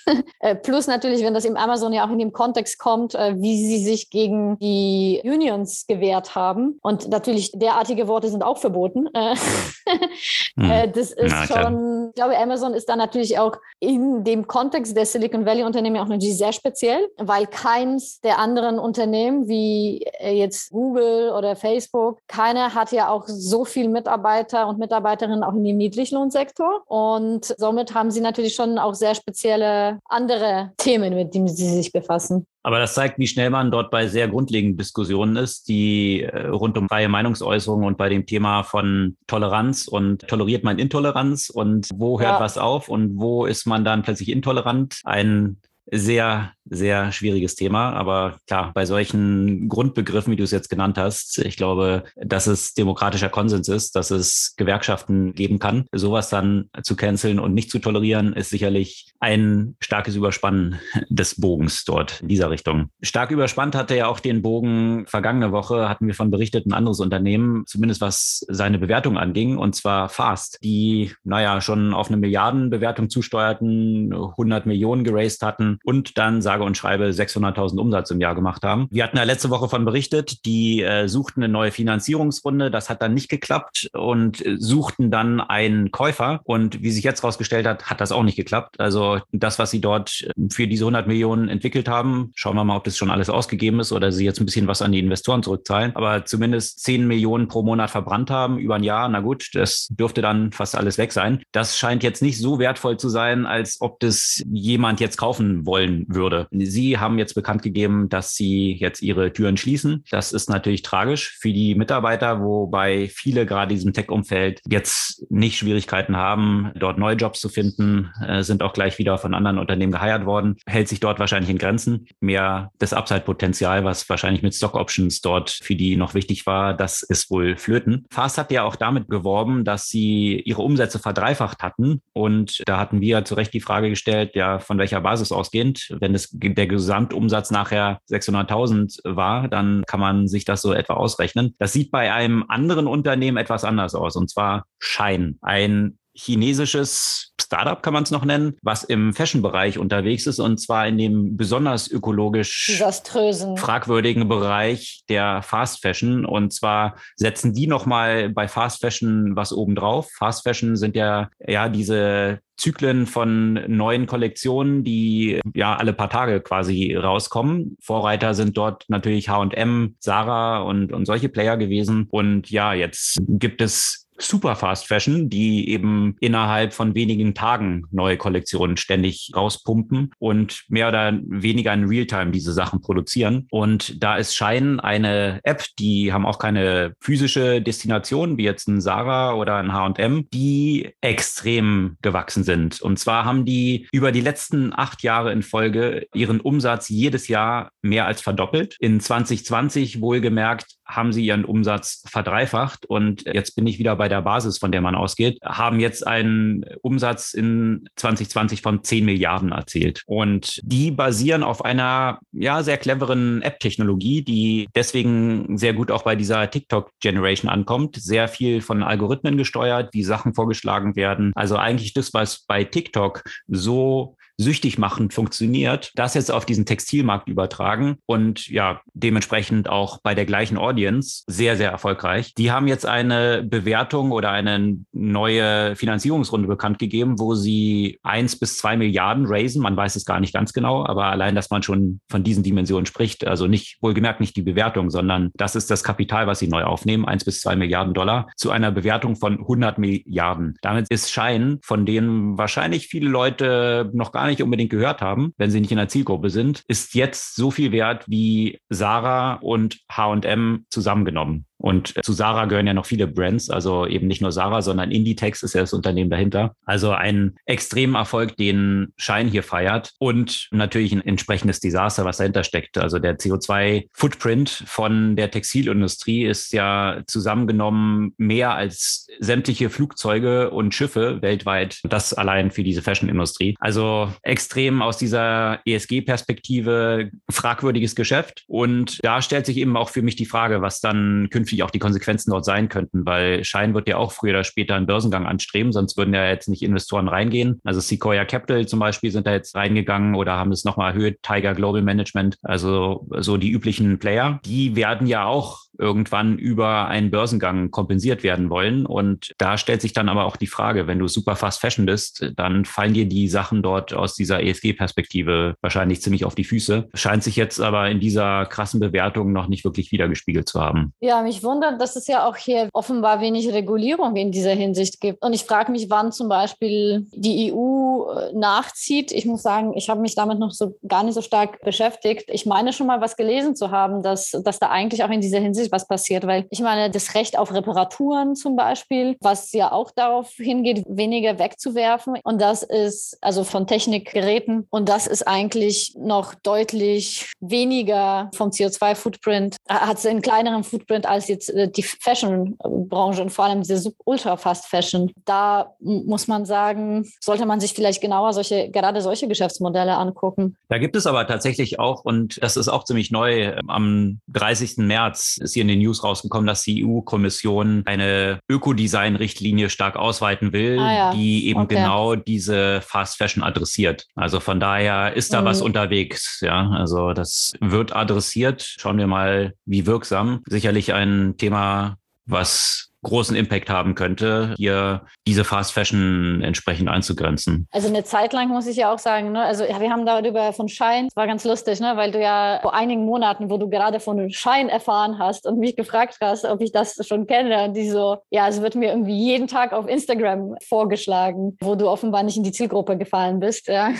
äh, plus natürlich, wenn das im Amazon ja auch in dem Kontext kommt, äh, wie sie sich gegen die Unions gewehrt haben. Und natürlich derartige Worte sind auch verboten. Äh, hm. das ist ja, schon, ich glaube, Amazon ist da natürlich auch in dem Kontext der Silicon Valley Unternehmen auch natürlich sehr speziell, weil keins der anderen Unternehmen wie jetzt Google oder Facebook, keiner hat ja auch so viel Mitarbeiter und Mitarbeiterinnen auch in dem Niedriglohnsektor. Und somit haben sie natürlich schon auch sehr spezielle andere Themen, mit denen sie sich befassen. Aber das zeigt, wie schnell man dort bei sehr grundlegenden Diskussionen ist, die äh, rund um freie Meinungsäußerung und bei dem Thema von Toleranz und toleriert man Intoleranz und wo hört ja. was auf und wo ist man dann plötzlich intolerant, ein sehr sehr schwieriges Thema. Aber klar, bei solchen Grundbegriffen, wie du es jetzt genannt hast, ich glaube, dass es demokratischer Konsens ist, dass es Gewerkschaften geben kann. Sowas dann zu canceln und nicht zu tolerieren, ist sicherlich ein starkes Überspannen des Bogens dort in dieser Richtung. Stark überspannt hatte ja auch den Bogen vergangene Woche, hatten wir von berichtet, ein anderes Unternehmen, zumindest was seine Bewertung anging, und zwar Fast, die, naja, schon auf eine Milliardenbewertung zusteuerten, 100 Millionen geraced hatten und dann sage und schreibe 600.000 Umsatz im Jahr gemacht haben. Wir hatten ja letzte Woche von berichtet, die äh, suchten eine neue Finanzierungsrunde. Das hat dann nicht geklappt und äh, suchten dann einen Käufer. Und wie sich jetzt herausgestellt hat, hat das auch nicht geklappt. Also das, was sie dort äh, für diese 100 Millionen entwickelt haben, schauen wir mal, ob das schon alles ausgegeben ist oder sie jetzt ein bisschen was an die Investoren zurückzahlen. Aber zumindest 10 Millionen pro Monat verbrannt haben über ein Jahr. Na gut, das dürfte dann fast alles weg sein. Das scheint jetzt nicht so wertvoll zu sein, als ob das jemand jetzt kaufen wollen würde. Sie haben jetzt bekannt gegeben, dass Sie jetzt Ihre Türen schließen. Das ist natürlich tragisch für die Mitarbeiter, wobei viele gerade in diesem Tech-Umfeld jetzt nicht Schwierigkeiten haben, dort neue Jobs zu finden, äh, sind auch gleich wieder von anderen Unternehmen geheiert worden, hält sich dort wahrscheinlich in Grenzen. Mehr das Upside-Potenzial, was wahrscheinlich mit Stock-Options dort für die noch wichtig war, das ist wohl flöten. Fast hat ja auch damit geworben, dass sie ihre Umsätze verdreifacht hatten. Und da hatten wir zu Recht die Frage gestellt, ja, von welcher Basis ausgehend, wenn es der Gesamtumsatz nachher 600.000 war, dann kann man sich das so etwa ausrechnen. Das sieht bei einem anderen Unternehmen etwas anders aus, und zwar Schein. Ein chinesisches Startup kann man es noch nennen, was im Fashion-Bereich unterwegs ist und zwar in dem besonders ökologisch Desaströsen. fragwürdigen Bereich der Fast Fashion. Und zwar setzen die nochmal bei Fast Fashion was obendrauf. Fast Fashion sind ja, ja diese Zyklen von neuen Kollektionen, die ja alle paar Tage quasi rauskommen. Vorreiter sind dort natürlich H&M, Sarah und, und solche Player gewesen. Und ja, jetzt gibt es Super Fast Fashion, die eben innerhalb von wenigen Tagen neue Kollektionen ständig rauspumpen und mehr oder weniger in Realtime diese Sachen produzieren. Und da ist Schein eine App, die haben auch keine physische Destination, wie jetzt ein Sarah oder ein H&M, die extrem gewachsen sind. Und zwar haben die über die letzten acht Jahre in Folge ihren Umsatz jedes Jahr mehr als verdoppelt. In 2020 wohlgemerkt haben sie ihren Umsatz verdreifacht und jetzt bin ich wieder bei der Basis, von der man ausgeht, haben jetzt einen Umsatz in 2020 von 10 Milliarden erzielt. Und die basieren auf einer ja sehr cleveren App-Technologie, die deswegen sehr gut auch bei dieser TikTok-Generation ankommt. Sehr viel von Algorithmen gesteuert, wie Sachen vorgeschlagen werden. Also eigentlich das, was bei TikTok so süchtig machend funktioniert, das jetzt auf diesen Textilmarkt übertragen und ja, dementsprechend auch bei der gleichen Audience sehr, sehr erfolgreich. Die haben jetzt eine Bewertung oder eine neue Finanzierungsrunde bekannt gegeben, wo sie eins bis zwei Milliarden raisen. Man weiß es gar nicht ganz genau, aber allein, dass man schon von diesen Dimensionen spricht, also nicht, wohlgemerkt nicht die Bewertung, sondern das ist das Kapital, was sie neu aufnehmen, eins bis zwei Milliarden Dollar zu einer Bewertung von 100 Milliarden. Damit ist Schein, von denen wahrscheinlich viele Leute noch gar nicht nicht unbedingt gehört haben, wenn sie nicht in der Zielgruppe sind, ist jetzt so viel wert wie Sarah und H&M zusammengenommen. Und zu Sarah gehören ja noch viele Brands, also eben nicht nur Sarah, sondern Inditex ist ja das Unternehmen dahinter. Also ein extremen Erfolg, den Schein hier feiert und natürlich ein entsprechendes Desaster, was dahinter steckt. Also der CO2-Footprint von der Textilindustrie ist ja zusammengenommen mehr als sämtliche Flugzeuge und Schiffe weltweit. Das allein für diese Fashion-Industrie. Also extrem aus dieser ESG-Perspektive fragwürdiges Geschäft. Und da stellt sich eben auch für mich die Frage, was dann künftig künftig auch die Konsequenzen dort sein könnten, weil Schein wird ja auch früher oder später einen Börsengang anstreben, sonst würden ja jetzt nicht Investoren reingehen. Also Sequoia Capital zum Beispiel sind da jetzt reingegangen oder haben es nochmal erhöht, Tiger Global Management, also so die üblichen Player. Die werden ja auch irgendwann über einen Börsengang kompensiert werden wollen. Und da stellt sich dann aber auch die Frage, wenn du super fast Fashion bist, dann fallen dir die Sachen dort aus dieser ESG-Perspektive wahrscheinlich ziemlich auf die Füße. Scheint sich jetzt aber in dieser krassen Bewertung noch nicht wirklich wiedergespiegelt zu haben. Ja, mich wundert, dass es ja auch hier offenbar wenig Regulierung in dieser Hinsicht gibt. Und ich frage mich, wann zum Beispiel die EU äh, nachzieht. Ich muss sagen, ich habe mich damit noch so gar nicht so stark beschäftigt. Ich meine schon mal was gelesen zu haben, dass, dass da eigentlich auch in dieser Hinsicht was passiert, weil ich meine, das Recht auf Reparaturen zum Beispiel, was ja auch darauf hingeht, weniger wegzuwerfen. Und das ist also von Technikgeräten. Und das ist eigentlich noch deutlich weniger vom CO2-Footprint, hat einen kleineren Footprint als jetzt äh, die Fashion-Branche und vor allem diese Ultra-Fast-Fashion. Da muss man sagen, sollte man sich vielleicht genauer solche, gerade solche Geschäftsmodelle angucken. Da gibt es aber tatsächlich auch, und das ist auch ziemlich neu, am 30. März ist hier in den News rausgekommen, dass die EU-Kommission eine Ökodesign-Richtlinie stark ausweiten will, ah, ja. die eben okay. genau diese Fast Fashion adressiert. Also von daher ist da mhm. was unterwegs. Ja, also das wird adressiert. Schauen wir mal, wie wirksam. Sicherlich ein Thema, was großen Impact haben könnte, hier diese Fast Fashion entsprechend einzugrenzen. Also eine Zeit lang muss ich ja auch sagen, ne? also wir haben darüber von Schein, das war ganz lustig, ne? weil du ja vor einigen Monaten, wo du gerade von Schein erfahren hast und mich gefragt hast, ob ich das schon kenne und die so, ja, es wird mir irgendwie jeden Tag auf Instagram vorgeschlagen, wo du offenbar nicht in die Zielgruppe gefallen bist. Ja.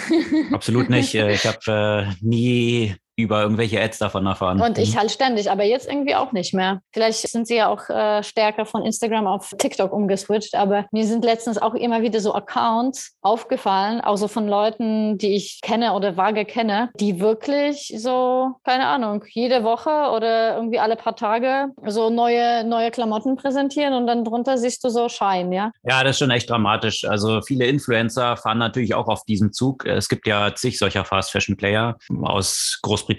Absolut nicht. Ich habe äh, nie über irgendwelche Ads davon erfahren. Und ich halt ständig, aber jetzt irgendwie auch nicht mehr. Vielleicht sind sie ja auch äh, stärker von Instagram auf TikTok umgeswitcht, aber mir sind letztens auch immer wieder so Accounts aufgefallen, auch so von Leuten, die ich kenne oder vage kenne, die wirklich so, keine Ahnung, jede Woche oder irgendwie alle paar Tage so neue, neue Klamotten präsentieren und dann drunter siehst du so Schein, ja? Ja, das ist schon echt dramatisch. Also viele Influencer fahren natürlich auch auf diesen Zug. Es gibt ja zig solcher Fast Fashion Player aus Großbritannien,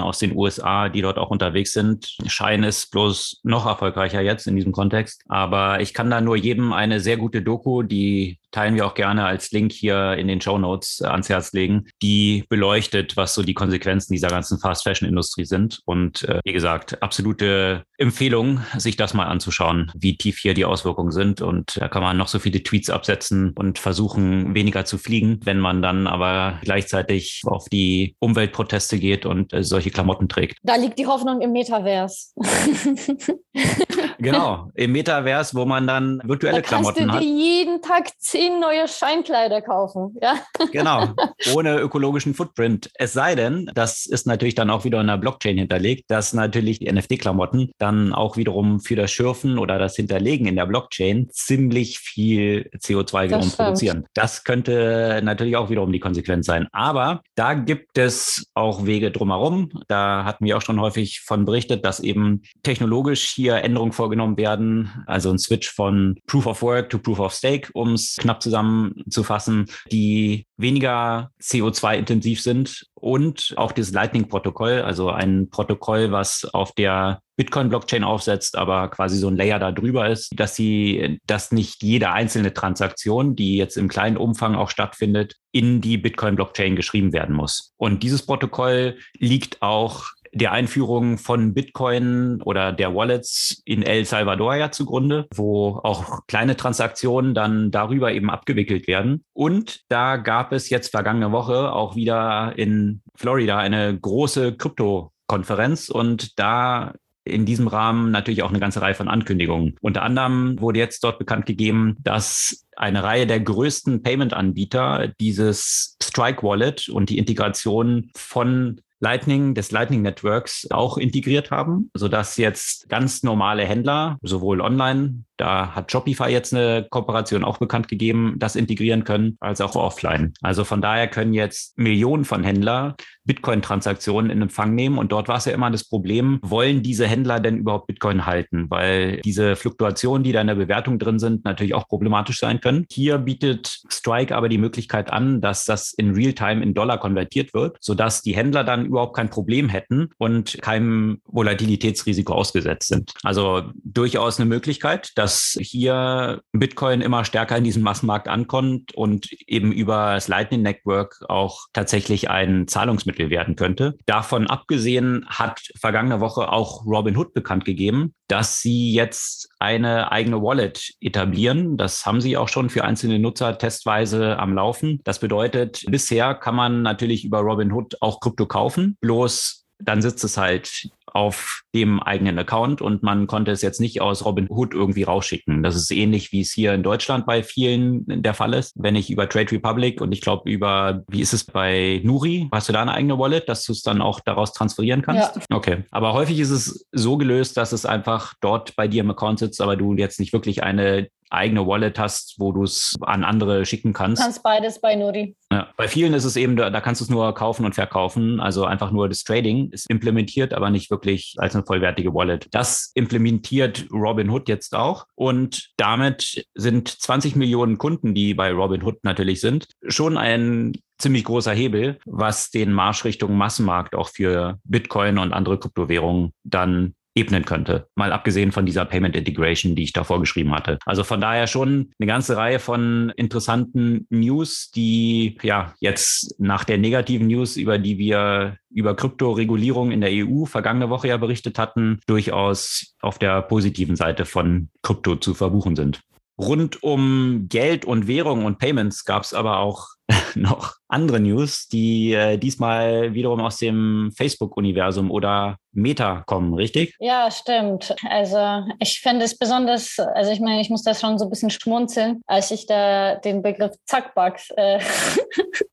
aus den USA, die dort auch unterwegs sind. Schein ist bloß noch erfolgreicher jetzt in diesem Kontext. Aber ich kann da nur jedem eine sehr gute Doku, die teilen wir auch gerne als Link hier in den Show Notes äh, ans Herz legen, die beleuchtet, was so die Konsequenzen dieser ganzen Fast Fashion Industrie sind. Und äh, wie gesagt, absolute Empfehlung, sich das mal anzuschauen, wie tief hier die Auswirkungen sind. Und da kann man noch so viele Tweets absetzen und versuchen, weniger zu fliegen, wenn man dann aber gleichzeitig auf die Umweltproteste geht und äh, solche Klamotten trägt. Da liegt die Hoffnung im Metaverse. genau, im Metaverse, wo man dann virtuelle da Klamotten hat. Du dir jeden Tag zehn neue Scheinkleider kaufen. Ja? Genau, ohne ökologischen Footprint. Es sei denn, das ist natürlich dann auch wieder in der Blockchain hinterlegt, dass natürlich die NFT-Klamotten dann auch wiederum für das Schürfen oder das Hinterlegen in der Blockchain ziemlich viel CO2 wiederum produzieren. Das könnte natürlich auch wiederum die Konsequenz sein. Aber da gibt es auch Wege drumherum. Da hatten wir auch schon häufig von berichtet, dass eben technologisch hier Änderungen vorgenommen werden. Also ein Switch von Proof of Work to Proof of Stake, um es knapp zusammenzufassen, die weniger CO2-intensiv sind und auch das Lightning-Protokoll, also ein Protokoll, was auf der Bitcoin-Blockchain aufsetzt, aber quasi so ein Layer da drüber ist, dass sie, dass nicht jede einzelne Transaktion, die jetzt im kleinen Umfang auch stattfindet, in die Bitcoin-Blockchain geschrieben werden muss. Und dieses Protokoll liegt auch der Einführung von Bitcoin oder der Wallets in El Salvador ja zugrunde, wo auch kleine Transaktionen dann darüber eben abgewickelt werden. Und da gab es jetzt vergangene Woche auch wieder in Florida eine große Krypto-Konferenz und da in diesem Rahmen natürlich auch eine ganze Reihe von Ankündigungen. Unter anderem wurde jetzt dort bekannt gegeben, dass eine Reihe der größten Payment-Anbieter dieses Strike Wallet und die Integration von Lightning, des Lightning Networks auch integriert haben, sodass jetzt ganz normale Händler, sowohl online, da hat Shopify jetzt eine Kooperation auch bekannt gegeben, das integrieren können, als auch offline. Also von daher können jetzt Millionen von Händler Bitcoin-Transaktionen in Empfang nehmen. Und dort war es ja immer das Problem, wollen diese Händler denn überhaupt Bitcoin halten? Weil diese Fluktuationen, die da in der Bewertung drin sind, natürlich auch problematisch sein können. Hier bietet Strike aber die Möglichkeit an, dass das in Realtime in Dollar konvertiert wird, sodass die Händler dann überhaupt kein Problem hätten und keinem Volatilitätsrisiko ausgesetzt sind. Also durchaus eine Möglichkeit, dass hier Bitcoin immer stärker in diesem Massenmarkt ankommt und eben über das Lightning Network auch tatsächlich ein Zahlungsmittel werden könnte. Davon abgesehen hat vergangene Woche auch Robinhood bekannt gegeben, dass sie jetzt eine eigene Wallet etablieren. Das haben sie auch schon für einzelne Nutzer testweise am Laufen. Das bedeutet, bisher kann man natürlich über Robinhood auch Krypto kaufen. Bloß dann sitzt es halt auf dem eigenen Account und man konnte es jetzt nicht aus Robinhood irgendwie rausschicken. Das ist ähnlich, wie es hier in Deutschland bei vielen der Fall ist. Wenn ich über Trade Republic und ich glaube über, wie ist es bei Nuri? Hast du da eine eigene Wallet, dass du es dann auch daraus transferieren kannst? Ja. Okay. Aber häufig ist es so gelöst, dass es einfach dort bei dir im Account sitzt, aber du jetzt nicht wirklich eine eigene Wallet hast, wo du es an andere schicken kannst. Du kannst beides bei Nuri. Ja. Bei vielen ist es eben, da, da kannst du es nur kaufen und verkaufen, also einfach nur das Trading ist implementiert, aber nicht wirklich als eine vollwertige Wallet. Das implementiert Robinhood jetzt auch und damit sind 20 Millionen Kunden, die bei Robinhood natürlich sind, schon ein ziemlich großer Hebel, was den Marsch Richtung Massenmarkt auch für Bitcoin und andere Kryptowährungen dann ebnen könnte. Mal abgesehen von dieser Payment Integration, die ich da vorgeschrieben hatte. Also von daher schon eine ganze Reihe von interessanten News, die ja jetzt nach der negativen News, über die wir über Kryptoregulierung in der EU vergangene Woche ja berichtet hatten, durchaus auf der positiven Seite von Krypto zu verbuchen sind. Rund um Geld und Währung und Payments gab es aber auch noch andere News, die äh, diesmal wiederum aus dem Facebook-Universum oder Meta kommen, richtig? Ja, stimmt. Also ich finde es besonders, also ich meine, ich muss da schon so ein bisschen schmunzeln, als ich da den Begriff Zackbugs äh,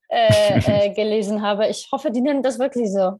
äh, äh, gelesen habe. Ich hoffe, die nennen das wirklich so.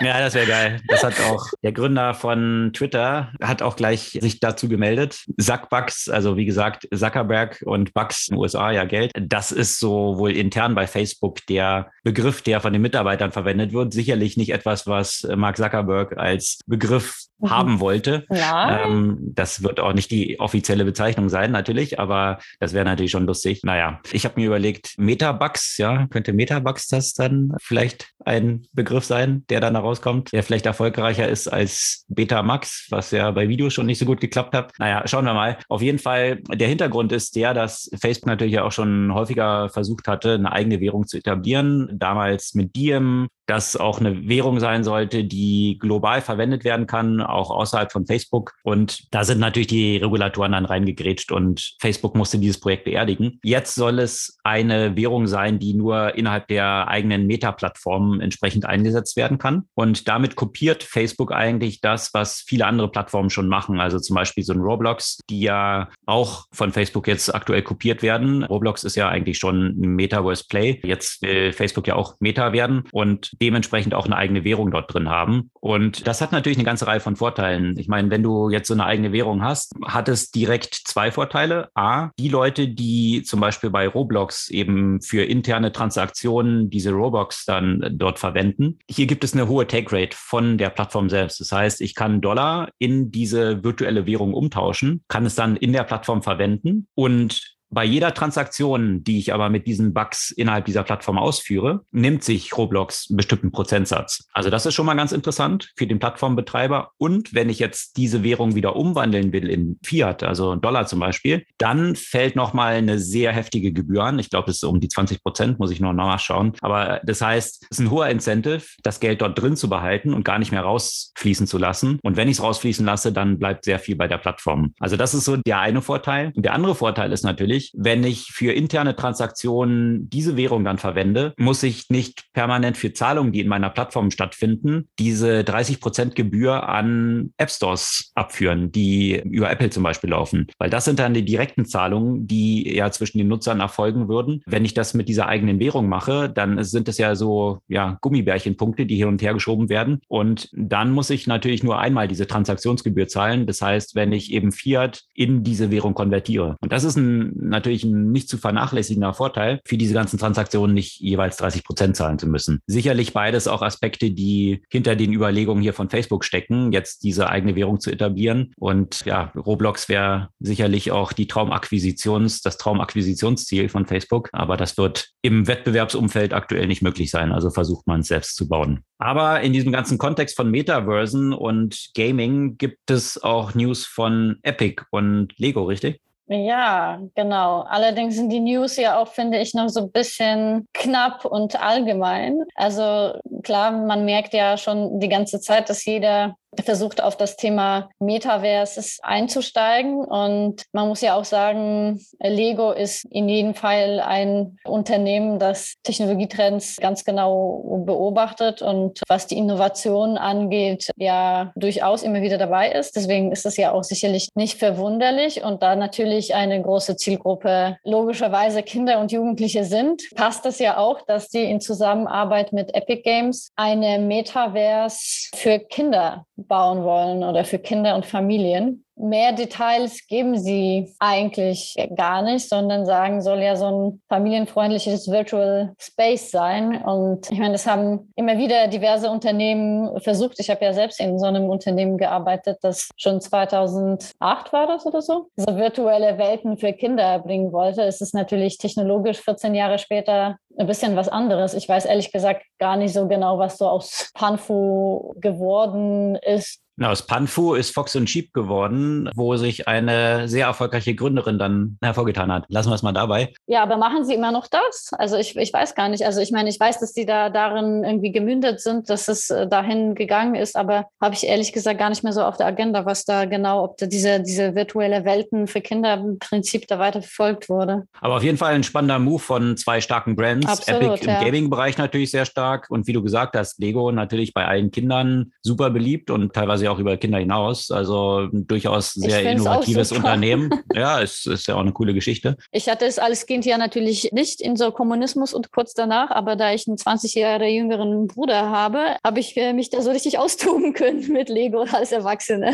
Ja, das wäre geil. Das hat auch der Gründer von Twitter hat auch gleich sich dazu gemeldet. Zuckbucks, also wie gesagt, Zuckerberg und Bucks in den USA ja Geld. Das ist so wohl intern bei Facebook der Begriff, der von den Mitarbeitern verwendet wird. Sicherlich nicht etwas, was Mark Zuckerberg als Begriff mhm. haben wollte. Ja. Ähm, das wird auch nicht die offizielle Bezeichnung sein, natürlich, aber das wäre natürlich schon lustig. Naja, ich habe mir überlegt, Metabugs, ja, könnte Metabugs das dann vielleicht ein Begriff sein, der dann rauskommt, der vielleicht erfolgreicher ist als Betamax, was ja bei Videos schon nicht so gut geklappt hat. Naja, schauen wir mal. Auf jeden Fall, der Hintergrund ist der, dass Facebook natürlich ja auch schon häufiger versucht hatte, eine eigene Währung zu etablieren. Damals mit Diem, das auch eine Währung sein sollte, die global verwendet werden kann, auch außerhalb von Facebook. Und da sind natürlich die Regulatoren dann reingegrätscht und Facebook musste dieses Projekt beerdigen. Jetzt soll es eine Währung sein, die nur innerhalb der eigenen Meta-Plattform entsprechend eingesetzt werden kann. Und damit kopiert Facebook eigentlich das, was viele andere Plattformen schon machen. Also zum Beispiel so ein Roblox, die ja auch von Facebook jetzt aktuell kopiert werden. Roblox ist ja eigentlich schon ein Metaverse Play. Jetzt will Facebook ja auch Meta werden. Und dementsprechend auch eine eigene Währung dort drin haben. Und das hat natürlich eine ganze Reihe von Vorteilen. Ich meine, wenn du jetzt so eine eigene Währung hast, hat es direkt zwei Vorteile. A, die Leute, die zum Beispiel bei Roblox eben für interne Transaktionen diese Robux dann dort verwenden. Hier gibt es eine hohe Take Rate von der Plattform selbst. Das heißt, ich kann Dollar in diese virtuelle Währung umtauschen, kann es dann in der Plattform verwenden und bei jeder Transaktion, die ich aber mit diesen Bugs innerhalb dieser Plattform ausführe, nimmt sich Roblox einen bestimmten Prozentsatz. Also das ist schon mal ganz interessant für den Plattformbetreiber. Und wenn ich jetzt diese Währung wieder umwandeln will in Fiat, also Dollar zum Beispiel, dann fällt nochmal eine sehr heftige Gebühr an. Ich glaube, das ist um die 20 Prozent, muss ich noch nachschauen. Aber das heißt, es ist ein hoher Incentive, das Geld dort drin zu behalten und gar nicht mehr rausfließen zu lassen. Und wenn ich es rausfließen lasse, dann bleibt sehr viel bei der Plattform. Also das ist so der eine Vorteil. Und der andere Vorteil ist natürlich, natürlich, wenn ich für interne Transaktionen diese Währung dann verwende, muss ich nicht permanent für Zahlungen, die in meiner Plattform stattfinden, diese 30 Prozent Gebühr an App Stores abführen, die über Apple zum Beispiel laufen. Weil das sind dann die direkten Zahlungen, die ja zwischen den Nutzern erfolgen würden. Wenn ich das mit dieser eigenen Währung mache, dann sind es ja so, ja, Gummibärchenpunkte, die hin und her geschoben werden. Und dann muss ich natürlich nur einmal diese Transaktionsgebühr zahlen. Das heißt, wenn ich eben Fiat in diese Währung konvertiere. Und das ist ein natürlich ein nicht zu vernachlässigender Vorteil, für diese ganzen Transaktionen nicht jeweils 30 Prozent zahlen zu müssen. Sicherlich beides auch Aspekte, die hinter den Überlegungen hier von Facebook stecken, jetzt diese eigene Währung zu etablieren. Und ja, Roblox wäre sicherlich auch die Traumakquisitions, das Traumakquisitionsziel von Facebook. Aber das wird im Wettbewerbsumfeld aktuell nicht möglich sein. Also versucht man es selbst zu bauen. Aber in diesem ganzen Kontext von Metaversen und Gaming gibt es auch News von Epic und Lego, richtig? Ja, genau. Allerdings sind die News ja auch, finde ich, noch so ein bisschen knapp und allgemein. Also klar, man merkt ja schon die ganze Zeit, dass jeder versucht auf das Thema Metaverse einzusteigen. Und man muss ja auch sagen, Lego ist in jedem Fall ein Unternehmen, das Technologietrends ganz genau beobachtet und was die Innovation angeht, ja durchaus immer wieder dabei ist. Deswegen ist es ja auch sicherlich nicht verwunderlich. Und da natürlich eine große Zielgruppe logischerweise Kinder und Jugendliche sind, passt es ja auch, dass die in Zusammenarbeit mit Epic Games eine Metaverse für Kinder bauen wollen oder für Kinder und Familien. Mehr Details geben sie eigentlich gar nicht, sondern sagen, soll ja so ein familienfreundliches Virtual Space sein. Und ich meine, das haben immer wieder diverse Unternehmen versucht. Ich habe ja selbst in so einem Unternehmen gearbeitet, das schon 2008 war das oder so, so virtuelle Welten für Kinder bringen wollte. Es ist natürlich technologisch 14 Jahre später ein bisschen was anderes. Ich weiß ehrlich gesagt gar nicht so genau, was so aus Panfu geworden ist aus Panfu ist Fox and Sheep geworden, wo sich eine sehr erfolgreiche Gründerin dann hervorgetan hat. Lassen wir es mal dabei. Ja, aber machen Sie immer noch das? Also ich, ich weiß gar nicht. Also ich meine, ich weiß, dass Sie da darin irgendwie gemündet sind, dass es äh, dahin gegangen ist, aber habe ich ehrlich gesagt gar nicht mehr so auf der Agenda, was da genau, ob da diese, diese virtuelle Welten für Kinder im Prinzip da weiter verfolgt wurde. Aber auf jeden Fall ein spannender Move von zwei starken Brands. Absolut, Epic im Gaming-Bereich natürlich sehr stark und wie du gesagt hast, Lego natürlich bei allen Kindern super beliebt und teilweise auch über Kinder hinaus. Also durchaus sehr innovatives Unternehmen. Ja, es ist ja auch eine coole Geschichte. Ich hatte es als Kind ja natürlich nicht in so Kommunismus und kurz danach, aber da ich einen 20 Jahre jüngeren Bruder habe, habe ich äh, mich da so richtig austoben können mit Lego als Erwachsene.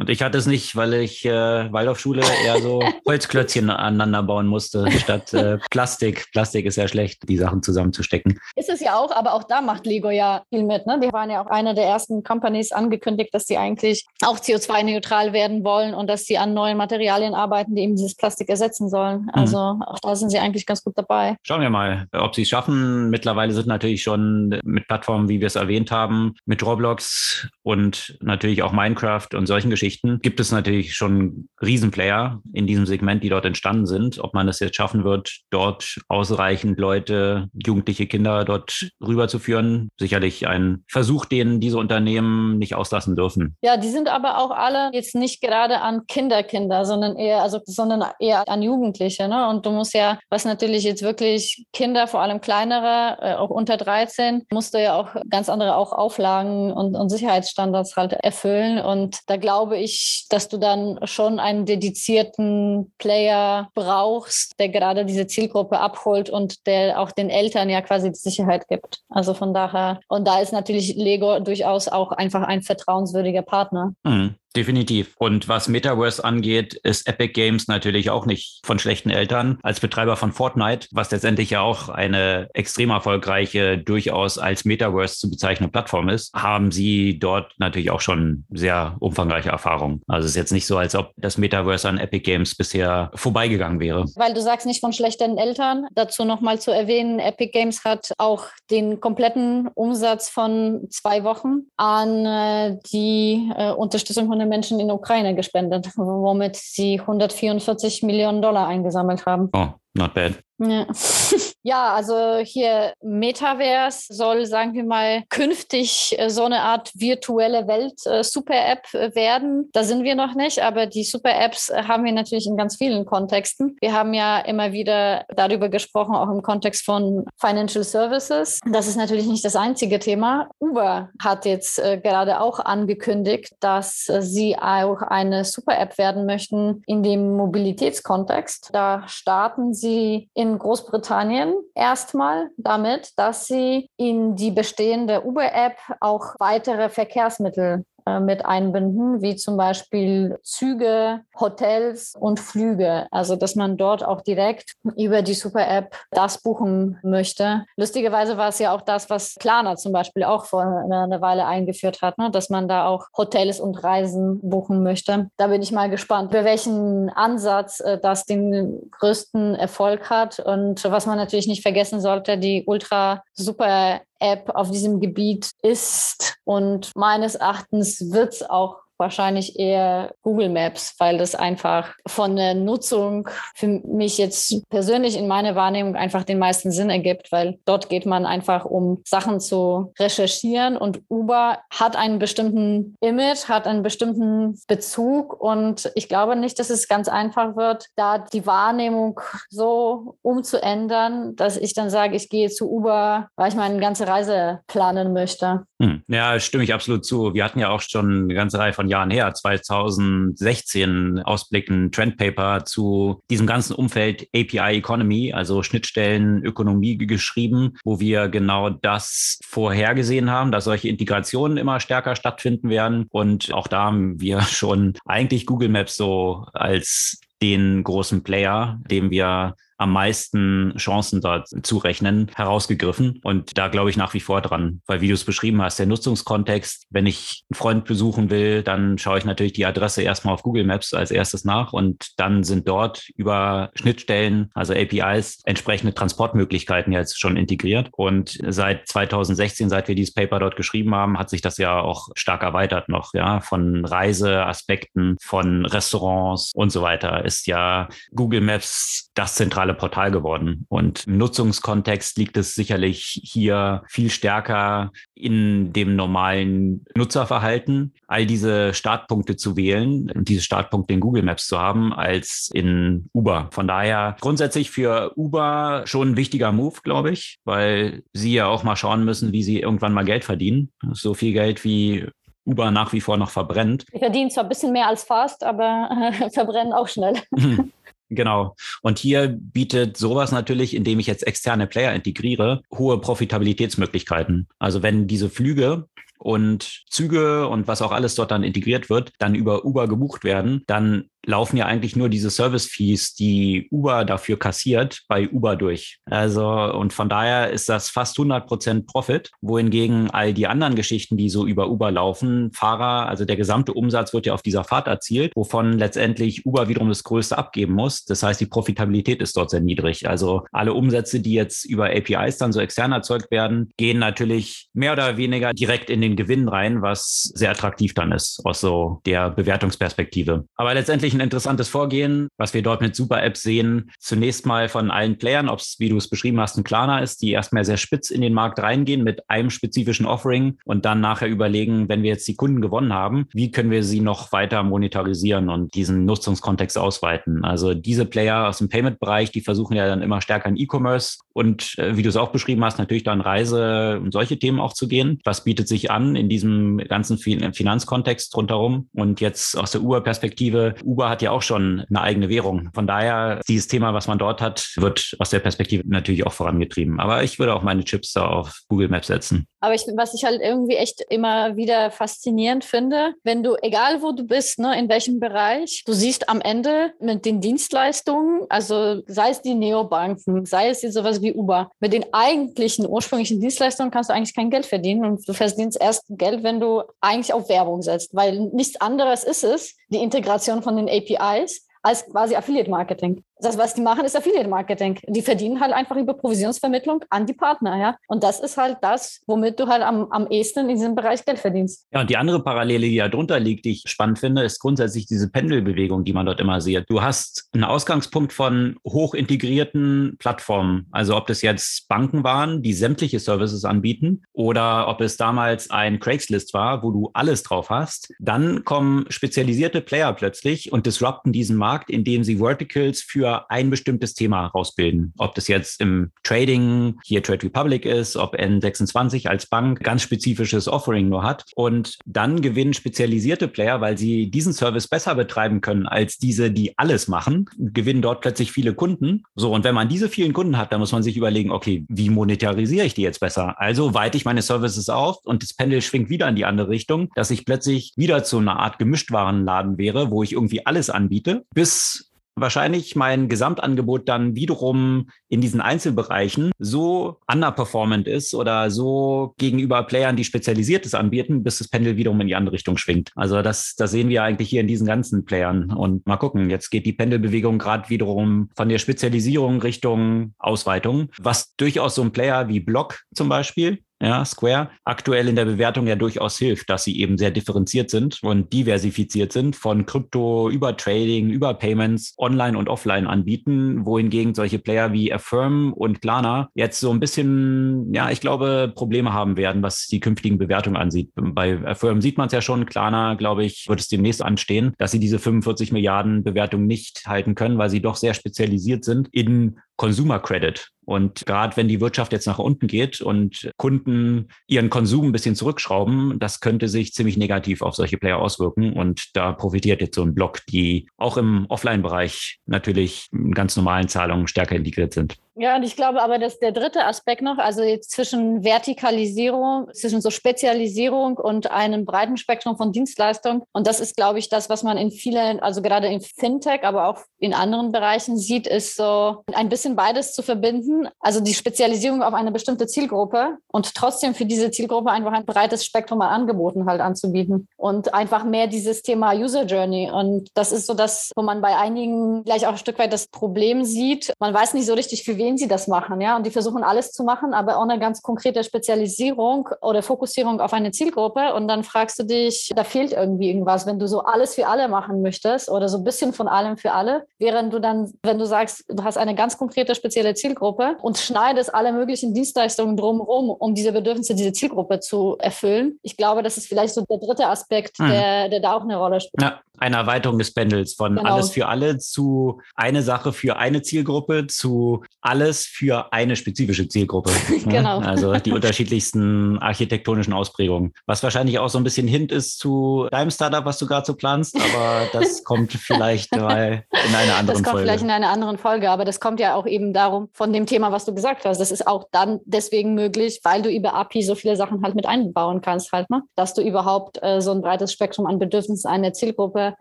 Und ich hatte es nicht, weil ich äh, Waldorfschule eher so Holzklötzchen aneinander bauen musste, statt äh, Plastik. Plastik ist ja schlecht, die Sachen zusammenzustecken. Ist es ja auch, aber auch da macht Lego ja viel mit. Ne? Die waren ja auch eine der ersten Companies angekündigt, dass sie eigentlich auch CO2-neutral werden wollen und dass sie an neuen Materialien arbeiten, die eben dieses Plastik ersetzen sollen. Mhm. Also mhm. auch da sind sie eigentlich ganz gut dabei. Schauen wir mal, ob sie es schaffen. Mittlerweile sind natürlich schon mit Plattformen, wie wir es erwähnt haben, mit Roblox und natürlich auch Minecraft und solchen Geschichten gibt es natürlich schon Riesenplayer in diesem Segment, die dort entstanden sind. Ob man es jetzt schaffen wird, dort ausreichend Leute, jugendliche Kinder dort rüberzuführen, sicherlich ein Versuch, den diese Unternehmen nicht auslassen dürfen. Ja, die sind aber auch alle jetzt nicht gerade an Kinderkinder, sondern eher, also, sondern eher an Jugendliche. Ne? Und du musst ja, was natürlich jetzt wirklich Kinder, vor allem kleinere, äh, auch unter 13, musst du ja auch ganz andere auch Auflagen und, und Sicherheitsstandards halt erfüllen. Und und da glaube ich, dass du dann schon einen dedizierten Player brauchst, der gerade diese Zielgruppe abholt und der auch den Eltern ja quasi die Sicherheit gibt. Also von daher, und da ist natürlich Lego durchaus auch einfach ein vertrauenswürdiger Partner. Mhm. Definitiv. Und was Metaverse angeht, ist Epic Games natürlich auch nicht von schlechten Eltern. Als Betreiber von Fortnite, was letztendlich ja auch eine extrem erfolgreiche, durchaus als Metaverse zu bezeichnende Plattform ist, haben sie dort natürlich auch schon sehr umfangreiche Erfahrungen. Also es ist jetzt nicht so, als ob das Metaverse an Epic Games bisher vorbeigegangen wäre. Weil du sagst nicht von schlechten Eltern. Dazu nochmal zu erwähnen, Epic Games hat auch den kompletten Umsatz von zwei Wochen an äh, die äh, Unterstützung von Millionen Menschen in Ukraine gespendet, womit sie 144 Millionen Dollar eingesammelt haben. Oh, not bad. Ja. ja, also hier Metaverse soll, sagen wir mal, künftig äh, so eine Art virtuelle Welt-Super-App äh, werden. Da sind wir noch nicht, aber die Super-Apps äh, haben wir natürlich in ganz vielen Kontexten. Wir haben ja immer wieder darüber gesprochen, auch im Kontext von Financial Services. Das ist natürlich nicht das einzige Thema. Uber hat jetzt gerade auch angekündigt, dass sie auch eine Super-App werden möchten in dem Mobilitätskontext. Da starten sie in Großbritannien erstmal damit, dass sie in die bestehende Uber-App auch weitere Verkehrsmittel mit einbinden, wie zum Beispiel Züge, Hotels und Flüge. Also, dass man dort auch direkt über die Super-App das buchen möchte. Lustigerweise war es ja auch das, was Klarna zum Beispiel auch vor einer Weile eingeführt hat, ne? dass man da auch Hotels und Reisen buchen möchte. Da bin ich mal gespannt, für welchen Ansatz äh, das den größten Erfolg hat. Und was man natürlich nicht vergessen sollte, die ultra super App auf diesem Gebiet ist. Und meines Erachtens wird es auch wahrscheinlich eher Google Maps, weil das einfach von der Nutzung für mich jetzt persönlich in meiner Wahrnehmung einfach den meisten Sinn ergibt, weil dort geht man einfach um Sachen zu recherchieren und Uber hat einen bestimmten Image, hat einen bestimmten Bezug und ich glaube nicht, dass es ganz einfach wird, da die Wahrnehmung so umzuändern, dass ich dann sage, ich gehe zu Uber, weil ich meine ganze Reise planen möchte. Hm. Ja, stimme ich absolut zu. Wir hatten ja auch schon eine ganze Reihe von Jahren her, 2016, Ausblicken, Trendpaper zu diesem ganzen Umfeld API Economy, also Schnittstellenökonomie geschrieben, wo wir genau das vorhergesehen haben, dass solche Integrationen immer stärker stattfinden werden. Und auch da haben wir schon eigentlich Google Maps so als den großen Player, dem wir am meisten Chancen dort zurechnen, herausgegriffen. Und da glaube ich nach wie vor dran, weil wie du es beschrieben hast, der Nutzungskontext, wenn ich einen Freund besuchen will, dann schaue ich natürlich die Adresse erstmal auf Google Maps als erstes nach und dann sind dort über Schnittstellen, also APIs, entsprechende Transportmöglichkeiten jetzt schon integriert. Und seit 2016, seit wir dieses Paper dort geschrieben haben, hat sich das ja auch stark erweitert noch, ja, von Reiseaspekten, von Restaurants und so weiter ist ja Google Maps das zentrale Portal geworden. Und im Nutzungskontext liegt es sicherlich hier viel stärker in dem normalen Nutzerverhalten, all diese Startpunkte zu wählen und diese Startpunkte in Google Maps zu haben, als in Uber. Von daher grundsätzlich für Uber schon ein wichtiger Move, glaube ich, weil sie ja auch mal schauen müssen, wie sie irgendwann mal Geld verdienen. So viel Geld wie Uber nach wie vor noch verbrennt. Die verdienen zwar ein bisschen mehr als fast, aber äh, verbrennen auch schnell. Genau. Und hier bietet sowas natürlich, indem ich jetzt externe Player integriere, hohe Profitabilitätsmöglichkeiten. Also wenn diese Flüge und Züge und was auch alles dort dann integriert wird, dann über Uber gebucht werden, dann laufen ja eigentlich nur diese Service-Fees, die Uber dafür kassiert, bei Uber durch. Also, und von daher ist das fast 100 Prozent Profit, wohingegen all die anderen Geschichten, die so über Uber laufen, Fahrer, also der gesamte Umsatz wird ja auf dieser Fahrt erzielt, wovon letztendlich Uber wiederum das Größte abgeben muss. Das heißt, die Profitabilität ist dort sehr niedrig. Also alle Umsätze, die jetzt über APIs dann so extern erzeugt werden, gehen natürlich mehr oder weniger direkt in den Gewinn rein, was sehr attraktiv dann ist aus so der Bewertungsperspektive. Aber letztendlich ein interessantes Vorgehen, was wir dort mit Super Apps sehen. Zunächst mal von allen Playern, ob es, wie du es beschrieben hast, ein Klarna ist, die erstmal sehr spitz in den Markt reingehen mit einem spezifischen Offering und dann nachher überlegen, wenn wir jetzt die Kunden gewonnen haben, wie können wir sie noch weiter monetarisieren und diesen Nutzungskontext ausweiten. Also diese Player aus dem Payment-Bereich, die versuchen ja dann immer stärker in E-Commerce und äh, wie du es auch beschrieben hast, natürlich dann Reise und solche Themen auch zu gehen. Was bietet sich an in diesem ganzen Finanzkontext rundherum? Und jetzt aus der Uber-Perspektive, Uber Kuba hat ja auch schon eine eigene Währung. Von daher, dieses Thema, was man dort hat, wird aus der Perspektive natürlich auch vorangetrieben. Aber ich würde auch meine Chips da auf Google Maps setzen. Aber ich, was ich halt irgendwie echt immer wieder faszinierend finde, wenn du, egal wo du bist, ne, in welchem Bereich, du siehst am Ende mit den Dienstleistungen, also sei es die Neobanken, sei es sowas wie Uber, mit den eigentlichen ursprünglichen Dienstleistungen kannst du eigentlich kein Geld verdienen und du verdienst erst Geld, wenn du eigentlich auf Werbung setzt, weil nichts anderes ist es, die Integration von den APIs als quasi Affiliate Marketing das, was die machen, ist Affiliate-Marketing. Die verdienen halt einfach über Provisionsvermittlung an die Partner, ja. Und das ist halt das, womit du halt am, am ehesten in diesem Bereich Geld verdienst. Ja, und die andere Parallele, die da drunter liegt, die ich spannend finde, ist grundsätzlich diese Pendelbewegung, die man dort immer sieht. Du hast einen Ausgangspunkt von hoch integrierten Plattformen. Also ob das jetzt Banken waren, die sämtliche Services anbieten oder ob es damals ein Craigslist war, wo du alles drauf hast. Dann kommen spezialisierte Player plötzlich und disrupten diesen Markt, indem sie Verticals für für ein bestimmtes Thema rausbilden. Ob das jetzt im Trading, hier Trade Republic ist, ob N26 als Bank ganz spezifisches Offering nur hat. Und dann gewinnen spezialisierte Player, weil sie diesen Service besser betreiben können als diese, die alles machen, gewinnen dort plötzlich viele Kunden. So, und wenn man diese vielen Kunden hat, dann muss man sich überlegen, okay, wie monetarisiere ich die jetzt besser? Also weite ich meine Services auf und das Pendel schwingt wieder in die andere Richtung, dass ich plötzlich wieder zu einer Art Gemischtwarenladen wäre, wo ich irgendwie alles anbiete, bis wahrscheinlich mein Gesamtangebot dann wiederum in diesen Einzelbereichen so underperformant ist oder so gegenüber Playern, die Spezialisiertes anbieten, bis das Pendel wiederum in die andere Richtung schwingt. Also das, das sehen wir eigentlich hier in diesen ganzen Playern. Und mal gucken, jetzt geht die Pendelbewegung gerade wiederum von der Spezialisierung Richtung Ausweitung, was durchaus so ein Player wie Block zum Beispiel ja, Square, aktuell in der Bewertung ja durchaus hilft, dass sie eben sehr differenziert sind und diversifiziert sind, von Krypto über Trading, über Payments, online und offline anbieten, wohingegen solche Player wie Affirm und Klarna jetzt so ein bisschen, ja, ich glaube, Probleme haben werden, was die künftigen Bewertungen ansieht. Bei Affirm sieht man es ja schon, Klarna, glaube ich, wird es demnächst anstehen, dass sie diese 45 Milliarden Bewertung nicht halten können, weil sie doch sehr spezialisiert sind in Consumer Credit. Und gerade wenn die Wirtschaft jetzt nach unten geht und Kunden ihren Konsum ein bisschen zurückschrauben, das könnte sich ziemlich negativ auf solche Player auswirken. Und da profitiert jetzt so ein Block, die auch im Offline-Bereich natürlich in ganz normalen Zahlungen stärker integriert sind. Ja, und ich glaube aber, dass der dritte Aspekt noch, also jetzt zwischen Vertikalisierung, zwischen so Spezialisierung und einem breiten Spektrum von Dienstleistungen. Und das ist, glaube ich, das, was man in vielen, also gerade in Fintech, aber auch in anderen Bereichen sieht, ist so ein bisschen beides zu verbinden. Also die Spezialisierung auf eine bestimmte Zielgruppe und trotzdem für diese Zielgruppe einfach ein breites Spektrum an Angeboten halt anzubieten und einfach mehr dieses Thema User Journey. Und das ist so das, wo man bei einigen gleich auch ein Stück weit das Problem sieht. Man weiß nicht so richtig, für wen sie das machen, ja. Und die versuchen alles zu machen, aber ohne ganz konkrete Spezialisierung oder Fokussierung auf eine Zielgruppe. Und dann fragst du dich, da fehlt irgendwie irgendwas, wenn du so alles für alle machen möchtest oder so ein bisschen von allem für alle, während du dann, wenn du sagst, du hast eine ganz konkrete spezielle Zielgruppe und schneidest alle möglichen Dienstleistungen drumherum, um diese Bedürfnisse dieser Zielgruppe zu erfüllen. Ich glaube, das ist vielleicht so der dritte Aspekt, mhm. der, der da auch eine Rolle spielt. Ja, eine Erweiterung des Pendels von genau. alles für alle zu eine Sache für eine Zielgruppe zu alles für eine spezifische Zielgruppe. genau. Also die unterschiedlichsten architektonischen Ausprägungen. Was wahrscheinlich auch so ein bisschen Hint ist zu deinem Startup, was du gerade so planst, aber das kommt vielleicht mal in einer anderen Folge. Das kommt Folge. vielleicht in einer anderen Folge, aber das kommt ja auch eben darum, von dem Thema, was du gesagt hast. Das ist auch dann deswegen möglich, weil du über API so viele Sachen halt mit einbauen kannst, halt, ne? dass du überhaupt äh, so ein breites Spektrum an Bedürfnissen einer Zielgruppe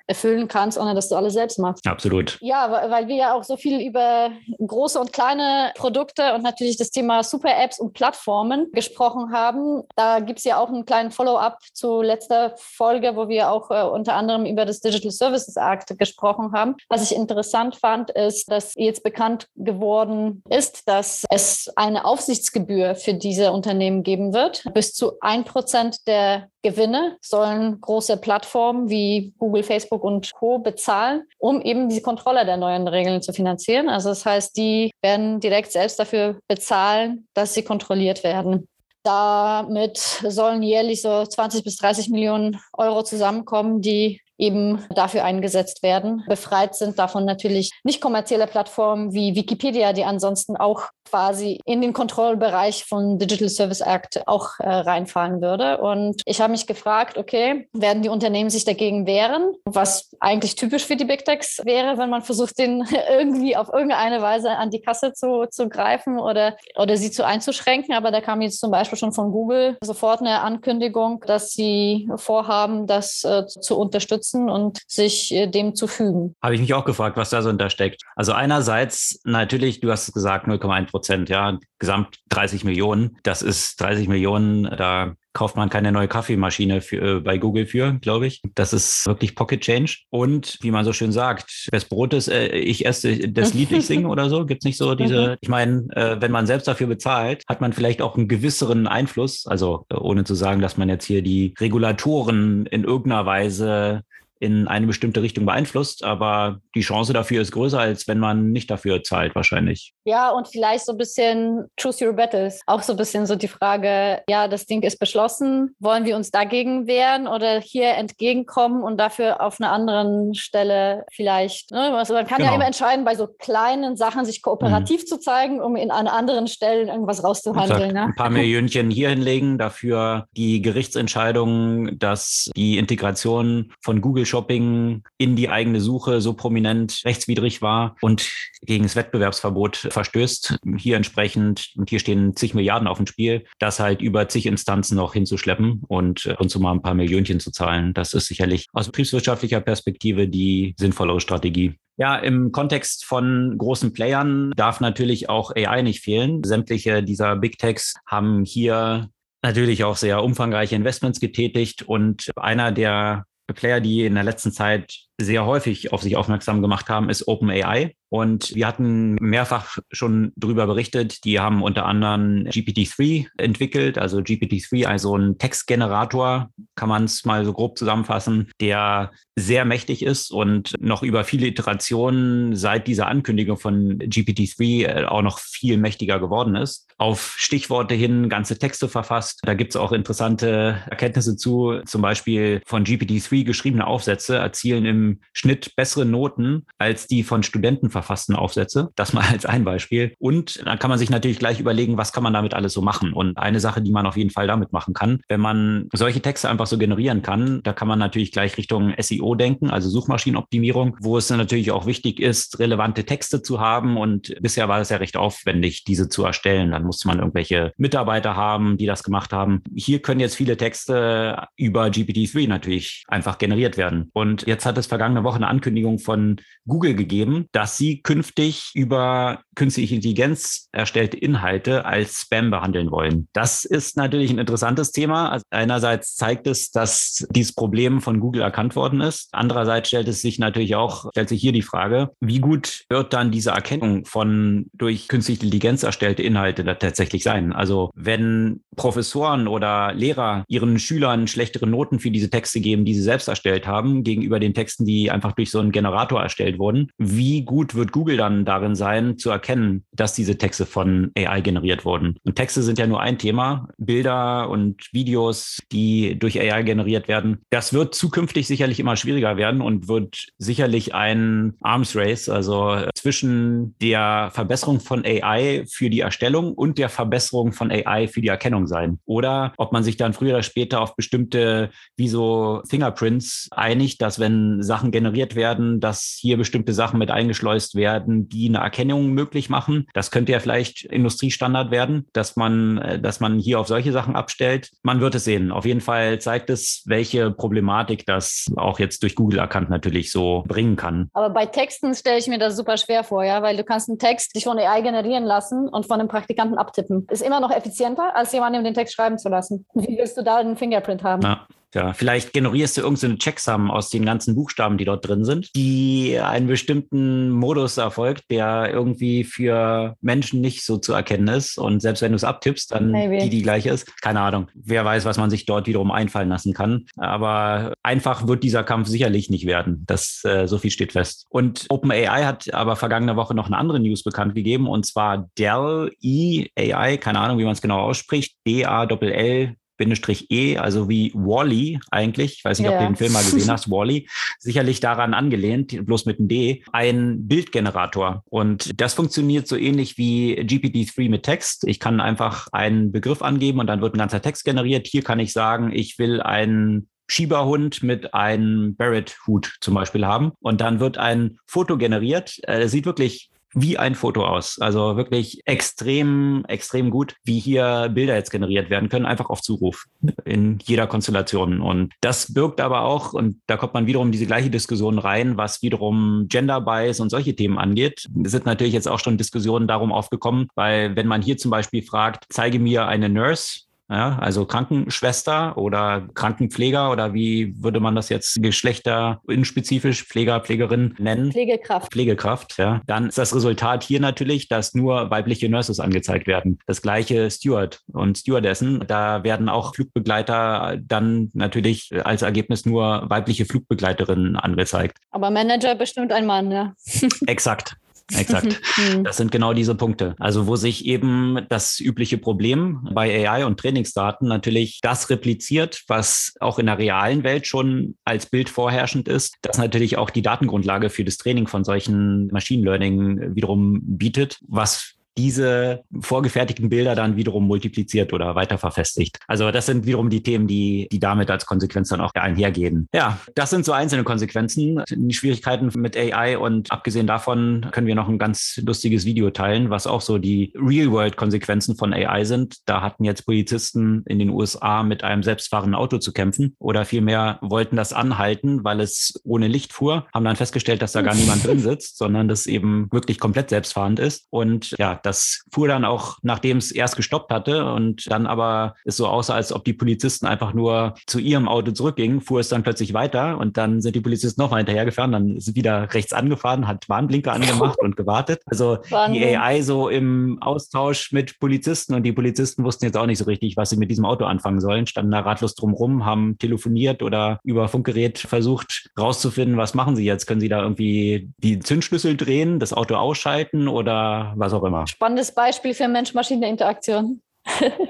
erfüllen kannst, ohne dass du alles selbst machst. Absolut. Ja, weil wir ja auch so viel über große und kleine Produkte und natürlich das Thema Super-Apps und Plattformen gesprochen haben. Da gibt es ja auch einen kleinen Follow-up zu letzter Folge, wo wir auch äh, unter anderem über das Digital Services Act gesprochen haben. Was ich interessant fand, ist, dass jetzt bekannt geworden ist, dass es eine Aufsichtsgebühr für diese Unternehmen geben wird. Bis zu ein Prozent der Gewinne sollen große Plattformen wie Google, Facebook und Co. bezahlen, um eben die Kontrolle der neuen Regeln zu finanzieren. Also das heißt, die werden direkt selbst dafür bezahlen, dass sie kontrolliert werden. Damit sollen jährlich so 20 bis 30 Millionen Euro zusammenkommen, die eben dafür eingesetzt werden. Befreit sind davon natürlich nicht kommerzielle Plattformen wie Wikipedia, die ansonsten auch quasi in den Kontrollbereich von Digital Service Act auch äh, reinfallen würde. Und ich habe mich gefragt, okay, werden die Unternehmen sich dagegen wehren, was eigentlich typisch für die Big Techs wäre, wenn man versucht, den irgendwie auf irgendeine Weise an die Kasse zu, zu greifen oder, oder sie zu einzuschränken. Aber da kam jetzt zum Beispiel schon von Google sofort eine Ankündigung, dass sie vorhaben, das äh, zu unterstützen und sich äh, dem zu fügen. Habe ich mich auch gefragt, was da so hintersteckt. Also einerseits natürlich, du hast gesagt, 0,1 Prozent, ja, gesamt 30 Millionen. Das ist 30 Millionen, da kauft man keine neue Kaffeemaschine für, äh, bei Google für, glaube ich. Das ist wirklich Pocket Change. Und wie man so schön sagt, wes Brot ist, äh, ich esse das Lied, ich singe oder so. Gibt es nicht so diese, mhm. ich meine, äh, wenn man selbst dafür bezahlt, hat man vielleicht auch einen gewisseren Einfluss. Also ohne zu sagen, dass man jetzt hier die Regulatoren in irgendeiner Weise in eine bestimmte Richtung beeinflusst, aber die Chance dafür ist größer, als wenn man nicht dafür zahlt, wahrscheinlich. Ja, und vielleicht so ein bisschen choose your battles. Auch so ein bisschen so die Frage, ja, das Ding ist beschlossen, wollen wir uns dagegen wehren oder hier entgegenkommen und dafür auf einer anderen Stelle vielleicht, ne? also man kann genau. ja immer entscheiden, bei so kleinen Sachen sich kooperativ mhm. zu zeigen, um in an anderen Stellen irgendwas rauszuhandeln. Ne? Ein paar Millionchen hier hinlegen, dafür die Gerichtsentscheidung, dass die Integration von Google Shopping in die eigene Suche so prominent rechtswidrig war und gegen das Wettbewerbsverbot verstößt. Hier entsprechend, und hier stehen zig Milliarden auf dem Spiel, das halt über zig Instanzen noch hinzuschleppen und äh, uns mal ein paar Millionchen zu zahlen. Das ist sicherlich aus betriebswirtschaftlicher Perspektive die sinnvollere Strategie. Ja, im Kontext von großen Playern darf natürlich auch AI nicht fehlen. Sämtliche dieser Big Techs haben hier natürlich auch sehr umfangreiche Investments getätigt und einer der Player, die in der letzten Zeit sehr häufig auf sich aufmerksam gemacht haben, ist OpenAI. Und wir hatten mehrfach schon darüber berichtet, die haben unter anderem GPT-3 entwickelt, also GPT-3, also ein Textgenerator, kann man es mal so grob zusammenfassen, der sehr mächtig ist und noch über viele Iterationen seit dieser Ankündigung von GPT-3 äh, auch noch viel mächtiger geworden ist. Auf Stichworte hin ganze Texte verfasst. Da gibt es auch interessante Erkenntnisse zu. Zum Beispiel von GPT-3 geschriebene Aufsätze erzielen im Schnitt bessere Noten als die von Studenten verfassten Aufsätze. Das mal als ein Beispiel. Und dann kann man sich natürlich gleich überlegen, was kann man damit alles so machen. Und eine Sache, die man auf jeden Fall damit machen kann, wenn man solche Texte einfach so generieren kann, da kann man natürlich gleich Richtung SEO denken, also Suchmaschinenoptimierung, wo es natürlich auch wichtig ist, relevante Texte zu haben. Und bisher war es ja recht aufwendig, diese zu erstellen. Dann musste man irgendwelche Mitarbeiter haben, die das gemacht haben. Hier können jetzt viele Texte über GPT-3 natürlich einfach generiert werden. Und jetzt hat es vergangene Woche eine Ankündigung von Google gegeben, dass sie künftig über künstliche Intelligenz erstellte Inhalte als Spam behandeln wollen. Das ist natürlich ein interessantes Thema. Also einerseits zeigt es, dass dieses Problem von Google erkannt worden ist. Andererseits stellt es sich natürlich auch, stellt sich hier die Frage, wie gut wird dann diese Erkennung von durch künstliche Intelligenz erstellte Inhalte tatsächlich sein? Also wenn Professoren oder Lehrer ihren Schülern schlechtere Noten für diese Texte geben, die sie selbst erstellt haben, gegenüber den Texten, die einfach durch so einen Generator erstellt wurden, wie gut wird Google dann darin sein, zu erkennen, dass diese Texte von AI generiert wurden. Und Texte sind ja nur ein Thema. Bilder und Videos, die durch AI generiert werden, das wird zukünftig sicherlich immer schwieriger werden und wird sicherlich ein Arms Race, also zwischen der Verbesserung von AI für die Erstellung und der Verbesserung von AI für die Erkennung sein. Oder ob man sich dann früher oder später auf bestimmte, wie so Fingerprints einigt, dass wenn Sachen generiert werden, dass hier bestimmte Sachen mit eingeschleust werden, die eine Erkennung möglich machen. Das könnte ja vielleicht Industriestandard werden, dass man, äh, dass man hier auf solche Sachen abstellt. Man wird es sehen. Auf jeden Fall zeigt es, welche Problematik das auch jetzt durch Google erkannt natürlich so bringen kann. Aber bei Texten stelle ich mir das super schwer vor, ja, weil du kannst einen Text dich von AI generieren lassen und von einem Praktikanten abtippen. Ist immer noch effizienter, als jemandem den Text schreiben zu lassen. Wie willst du da einen Fingerprint haben? Ja. Ja, vielleicht generierst du irgendeine Checksum aus den ganzen Buchstaben, die dort drin sind, die einen bestimmten Modus erfolgt, der irgendwie für Menschen nicht so zu erkennen ist. Und selbst wenn du es abtippst, dann Maybe. die, die gleiche ist. Keine Ahnung. Wer weiß, was man sich dort wiederum einfallen lassen kann. Aber einfach wird dieser Kampf sicherlich nicht werden. Das, äh, so viel steht fest. Und OpenAI hat aber vergangene Woche noch eine andere News bekannt gegeben, und zwar Dell E AI, keine Ahnung, wie man es genau ausspricht, D-A-L-L E, also wie Wally eigentlich, ich weiß nicht, ja. ob du den Film mal gesehen hast, Wally, sicherlich daran angelehnt, bloß mit einem D, ein Bildgenerator. Und das funktioniert so ähnlich wie GPT-3 mit Text. Ich kann einfach einen Begriff angeben und dann wird ein ganzer Text generiert. Hier kann ich sagen, ich will einen Schieberhund mit einem Barrett-Hut zum Beispiel haben. Und dann wird ein Foto generiert. Äh, sieht wirklich wie ein Foto aus. Also wirklich extrem, extrem gut, wie hier Bilder jetzt generiert werden können, einfach auf Zuruf in jeder Konstellation. Und das birgt aber auch, und da kommt man wiederum diese gleiche Diskussion rein, was wiederum Gender Bias und solche Themen angeht. Es sind natürlich jetzt auch schon Diskussionen darum aufgekommen, weil wenn man hier zum Beispiel fragt, zeige mir eine Nurse, ja, also Krankenschwester oder Krankenpfleger oder wie würde man das jetzt Geschlechter inspezifisch Pfleger, Pflegerin nennen? Pflegekraft. Pflegekraft, ja. Dann ist das Resultat hier natürlich, dass nur weibliche Nurses angezeigt werden. Das gleiche Steward und Stewardessen. Da werden auch Flugbegleiter dann natürlich als Ergebnis nur weibliche Flugbegleiterinnen angezeigt. Aber Manager bestimmt ein Mann, ja. Exakt. Exakt. Mhm. Das sind genau diese Punkte. Also wo sich eben das übliche Problem bei AI und Trainingsdaten natürlich das repliziert, was auch in der realen Welt schon als Bild vorherrschend ist, das natürlich auch die Datengrundlage für das Training von solchen Machine Learning wiederum bietet, was diese vorgefertigten Bilder dann wiederum multipliziert oder weiter verfestigt. Also das sind wiederum die Themen, die, die damit als Konsequenz dann auch einhergehen. Ja, das sind so einzelne Konsequenzen, die Schwierigkeiten mit AI und abgesehen davon können wir noch ein ganz lustiges Video teilen, was auch so die Real-World-Konsequenzen von AI sind. Da hatten jetzt Polizisten in den USA mit einem selbstfahrenden Auto zu kämpfen oder vielmehr wollten das anhalten, weil es ohne Licht fuhr, haben dann festgestellt, dass da gar niemand drin sitzt, sondern das eben wirklich komplett selbstfahrend ist. Und ja, das fuhr dann auch, nachdem es erst gestoppt hatte und dann aber es so aussah, als ob die Polizisten einfach nur zu ihrem Auto zurückgingen, fuhr es dann plötzlich weiter und dann sind die Polizisten nochmal hinterhergefahren, dann ist wieder rechts angefahren, hat Warnblinker angemacht und gewartet. Also Wahnsinn. die AI so im Austausch mit Polizisten und die Polizisten wussten jetzt auch nicht so richtig, was sie mit diesem Auto anfangen sollen, standen da ratlos drumrum, haben telefoniert oder über Funkgerät versucht rauszufinden, was machen sie jetzt? Können sie da irgendwie die Zündschlüssel drehen, das Auto ausschalten oder was auch immer? Spannendes Beispiel für Mensch-Maschine-Interaktion.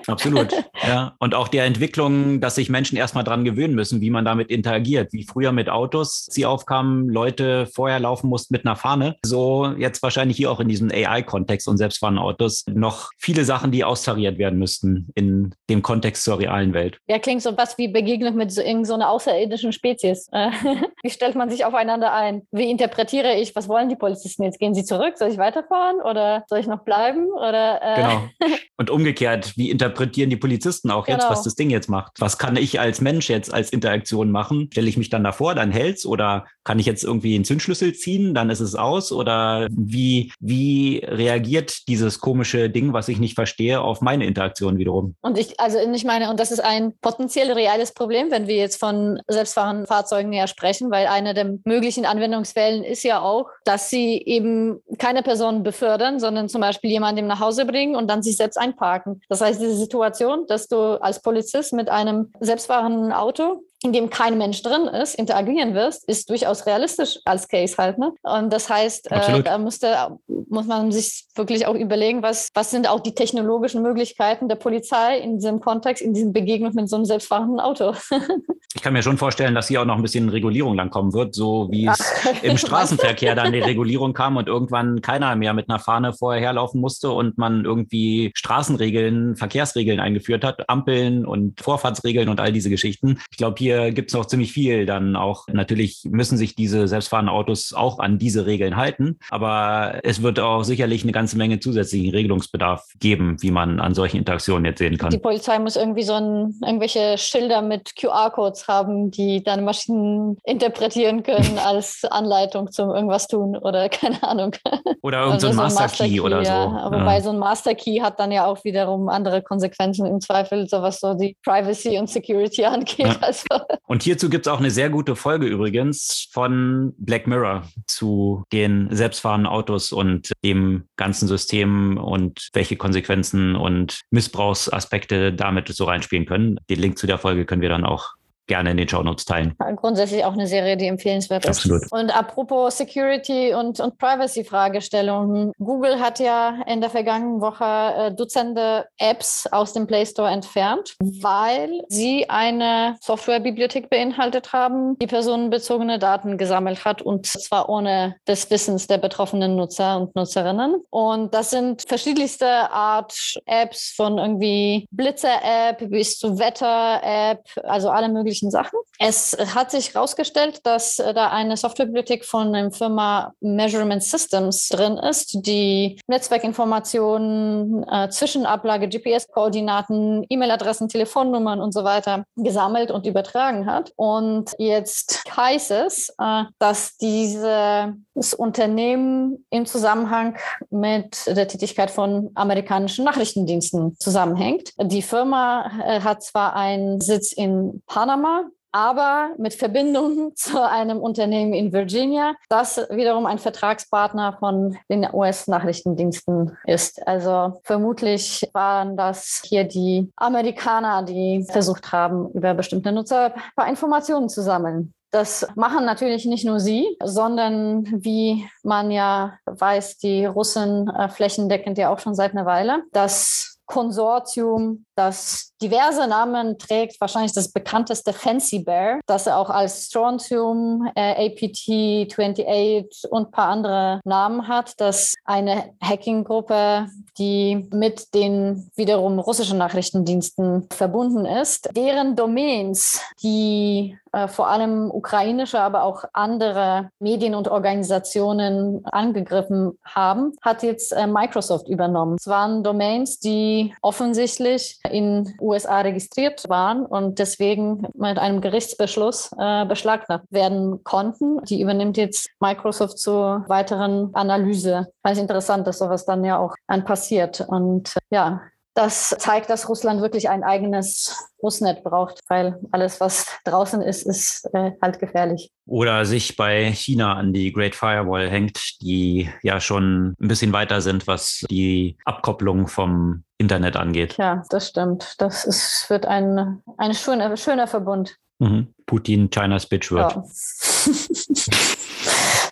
Absolut. Ja. Und auch der Entwicklung, dass sich Menschen erstmal dran gewöhnen müssen, wie man damit interagiert. Wie früher mit Autos, sie aufkamen, Leute vorher laufen mussten mit einer Fahne. So jetzt wahrscheinlich hier auch in diesem AI-Kontext und selbstfahrenden Autos noch viele Sachen, die austariert werden müssten in dem Kontext zur realen Welt. Ja, klingt so was wie Begegnung mit so irgendeiner so außerirdischen Spezies. wie stellt man sich aufeinander ein? Wie interpretiere ich, was wollen die Polizisten jetzt? Gehen sie zurück? Soll ich weiterfahren oder soll ich noch bleiben? Oder, äh genau. Und umgekehrt, wie interpretieren die Polizisten auch jetzt, genau. was das Ding jetzt macht? Was kann ich als Mensch jetzt als Interaktion machen? Stelle ich mich dann davor, dann hält's oder kann ich jetzt irgendwie einen Zündschlüssel ziehen, dann ist es aus? Oder wie, wie reagiert dieses komische Ding, was ich nicht verstehe, auf meine Interaktion wiederum? Und ich, also ich meine, und das ist ein potenziell reales Problem, wenn wir jetzt von selbstfahrenden Fahrzeugen ja sprechen, weil eine der möglichen Anwendungsfällen ist ja auch, dass sie eben keine Personen befördern, sondern zum Beispiel jemanden nach Hause bringen und dann sich selbst einparken. Das heißt, diese Situation, dass du als Polizist mit einem selbstfahrenden Auto in dem kein Mensch drin ist, interagieren wirst, ist durchaus realistisch als Case halt. Ne? Und das heißt, äh, da müsste, muss man sich wirklich auch überlegen, was, was sind auch die technologischen Möglichkeiten der Polizei in diesem Kontext, in diesem Begegnung mit so einem selbstfahrenden Auto. ich kann mir schon vorstellen, dass hier auch noch ein bisschen Regulierung lang kommen wird, so wie es im Straßenverkehr dann die Regulierung kam und irgendwann keiner mehr mit einer Fahne vorher herlaufen musste und man irgendwie Straßenregeln, Verkehrsregeln eingeführt hat, Ampeln und Vorfahrtsregeln und all diese Geschichten. Ich glaube, hier hier gibt es noch ziemlich viel dann auch. Natürlich müssen sich diese selbstfahrenden Autos auch an diese Regeln halten, aber es wird auch sicherlich eine ganze Menge zusätzlichen Regelungsbedarf geben, wie man an solchen Interaktionen jetzt sehen kann. Die Polizei muss irgendwie so ein, irgendwelche Schilder mit QR-Codes haben, die dann Maschinen interpretieren können als Anleitung zum irgendwas tun oder keine Ahnung. Oder irgendein so Master, Master Key, oder ja. so. Aber ja. bei so einem Master Key hat dann ja auch wiederum andere Konsequenzen im Zweifel, so was so die Privacy und Security angeht. Ja. Also und hierzu gibt es auch eine sehr gute Folge übrigens von Black Mirror zu den selbstfahrenden Autos und dem ganzen System und welche Konsequenzen und Missbrauchsaspekte damit so reinspielen können. Den Link zu der Folge können wir dann auch gerne in den Shownotes teilen. Grundsätzlich auch eine Serie, die empfehlenswert ist. Absolut. Und apropos Security und, und Privacy-Fragestellungen. Google hat ja in der vergangenen Woche äh, Dutzende Apps aus dem Play Store entfernt, weil sie eine Softwarebibliothek beinhaltet haben, die personenbezogene Daten gesammelt hat und zwar ohne des Wissens der betroffenen Nutzer und Nutzerinnen. Und das sind verschiedenste Art Apps von irgendwie Blitzer-App bis zu Wetter-App, also alle möglichen möglichen Sachen. Es hat sich herausgestellt, dass äh, da eine Softwarebibliothek von der Firma Measurement Systems drin ist, die Netzwerkinformationen, äh, Zwischenablage, GPS-Koordinaten, E-Mail-Adressen, Telefonnummern und so weiter gesammelt und übertragen hat. Und jetzt heißt es, äh, dass dieses Unternehmen im Zusammenhang mit der Tätigkeit von amerikanischen Nachrichtendiensten zusammenhängt. Die Firma äh, hat zwar einen Sitz in Panama, Panama, aber mit Verbindung zu einem Unternehmen in Virginia, das wiederum ein Vertragspartner von den US-Nachrichtendiensten ist. Also vermutlich waren das hier die Amerikaner, die versucht haben, über bestimmte Nutzer ein paar Informationen zu sammeln. Das machen natürlich nicht nur sie, sondern wie man ja weiß, die Russen flächendeckend ja auch schon seit einer Weile. Das Konsortium, das diverse Namen trägt, wahrscheinlich das bekannteste Fancy Bear, das auch als Strontium, äh, APT28 und ein paar andere Namen hat, das eine Hacking-Gruppe, die mit den wiederum russischen Nachrichtendiensten verbunden ist, deren Domains, die äh, vor allem ukrainische, aber auch andere Medien und Organisationen angegriffen haben, hat jetzt äh, Microsoft übernommen. Es waren Domains, die offensichtlich in USA registriert waren und deswegen mit einem Gerichtsbeschluss äh, beschlagnahmt werden konnten. Die übernimmt jetzt Microsoft zur weiteren Analyse. Ganz interessant, dass sowas dann ja auch an passiert. Und ja, das zeigt, dass Russland wirklich ein eigenes Russnet braucht, weil alles, was draußen ist, ist äh, halt gefährlich. Oder sich bei China an die Great Firewall hängt, die ja schon ein bisschen weiter sind, was die Abkopplung vom Internet angeht. Ja, das stimmt. Das ist, wird ein, ein schöner, schöner Verbund. Mhm. Putin, China's Bitch wird. Ja.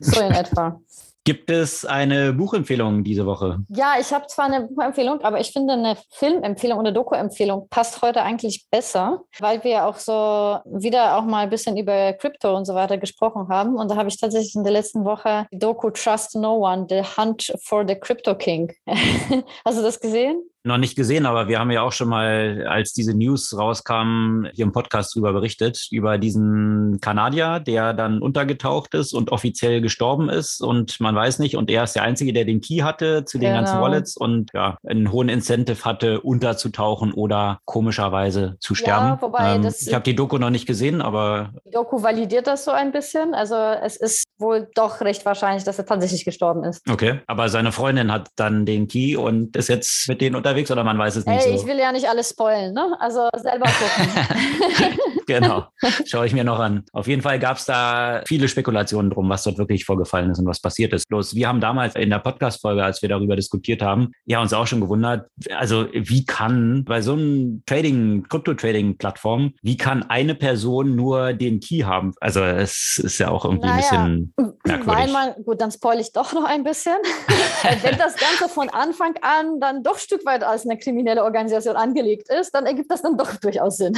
so in etwa. Gibt es eine Buchempfehlung diese Woche? Ja, ich habe zwar eine Buchempfehlung, aber ich finde eine Filmempfehlung eine Doku-Empfehlung passt heute eigentlich besser, weil wir auch so wieder auch mal ein bisschen über Krypto und so weiter gesprochen haben. Und da habe ich tatsächlich in der letzten Woche die Doku Trust No One, The Hunt for the Crypto King. Hast du das gesehen? Noch nicht gesehen, aber wir haben ja auch schon mal, als diese News rauskamen, hier im Podcast drüber berichtet, über diesen Kanadier, der dann untergetaucht ist und offiziell gestorben ist und man weiß nicht. Und er ist der Einzige, der den Key hatte zu den genau. ganzen Wallets und ja, einen hohen Incentive hatte, unterzutauchen oder komischerweise zu sterben. Ja, ähm, ich habe die Doku noch nicht gesehen, aber. Die Doku validiert das so ein bisschen. Also es ist wohl doch recht wahrscheinlich, dass er tatsächlich gestorben ist. Okay, aber seine Freundin hat dann den Key und ist jetzt mit denen unterwegs oder man weiß es nicht? Hey, so? ich will ja nicht alles spoilen, ne? Also selber gucken. genau, schaue ich mir noch an. Auf jeden Fall gab es da viele Spekulationen drum, was dort wirklich vorgefallen ist und was passiert ist. Bloß wir haben damals in der Podcast-Folge, als wir darüber diskutiert haben, ja uns auch schon gewundert, also wie kann bei so einem Trading, Krypto-Trading-Plattform, wie kann eine Person nur den Key haben? Also es ist ja auch irgendwie naja, ein bisschen merkwürdig. Weil man, gut, dann spoil ich doch noch ein bisschen. Wenn das Ganze von Anfang an dann doch ein Stück weit als eine kriminelle Organisation angelegt ist, dann ergibt das dann doch durchaus Sinn.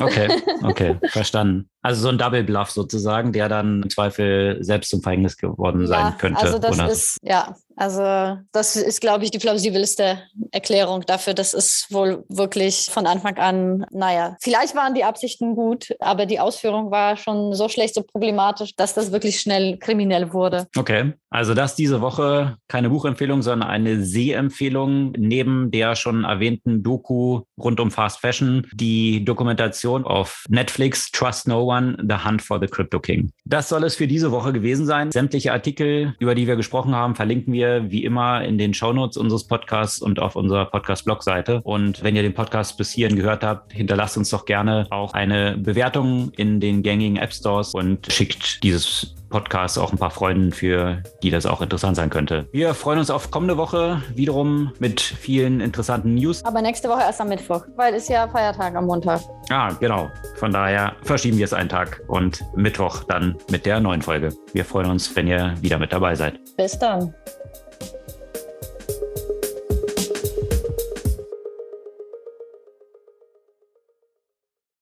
Okay, okay, verstanden. Also so ein Double Bluff sozusagen, der dann im Zweifel selbst zum Verhängnis geworden ja, sein könnte. Also das oder? ist, ja, also das ist, glaube ich, die plausibelste Erklärung dafür. Das ist wohl wirklich von Anfang an, naja, vielleicht waren die Absichten gut, aber die Ausführung war schon so schlecht, so problematisch, dass das wirklich schnell kriminell wurde. Okay, also das diese Woche keine Buchempfehlung, sondern eine Sehempfehlung neben der schon erwähnten Doku rund um Fast Fashion, die Dokumentation auf Netflix Trust No One One, The Hunt for the Crypto King. Das soll es für diese Woche gewesen sein. Sämtliche Artikel, über die wir gesprochen haben, verlinken wir wie immer in den Shownotes unseres Podcasts und auf unserer Podcast-Blog-Seite. Und wenn ihr den Podcast bis hierhin gehört habt, hinterlasst uns doch gerne auch eine Bewertung in den gängigen App Stores und schickt dieses Podcast auch ein paar Freunden, für die das auch interessant sein könnte. Wir freuen uns auf kommende Woche wiederum mit vielen interessanten News. Aber nächste Woche erst am Mittwoch, weil es ja Feiertag am Montag. Ah, genau. Von daher verschieben wir es einen Tag und Mittwoch dann mit der neuen Folge. Wir freuen uns, wenn ihr wieder mit dabei seid. Bis dann.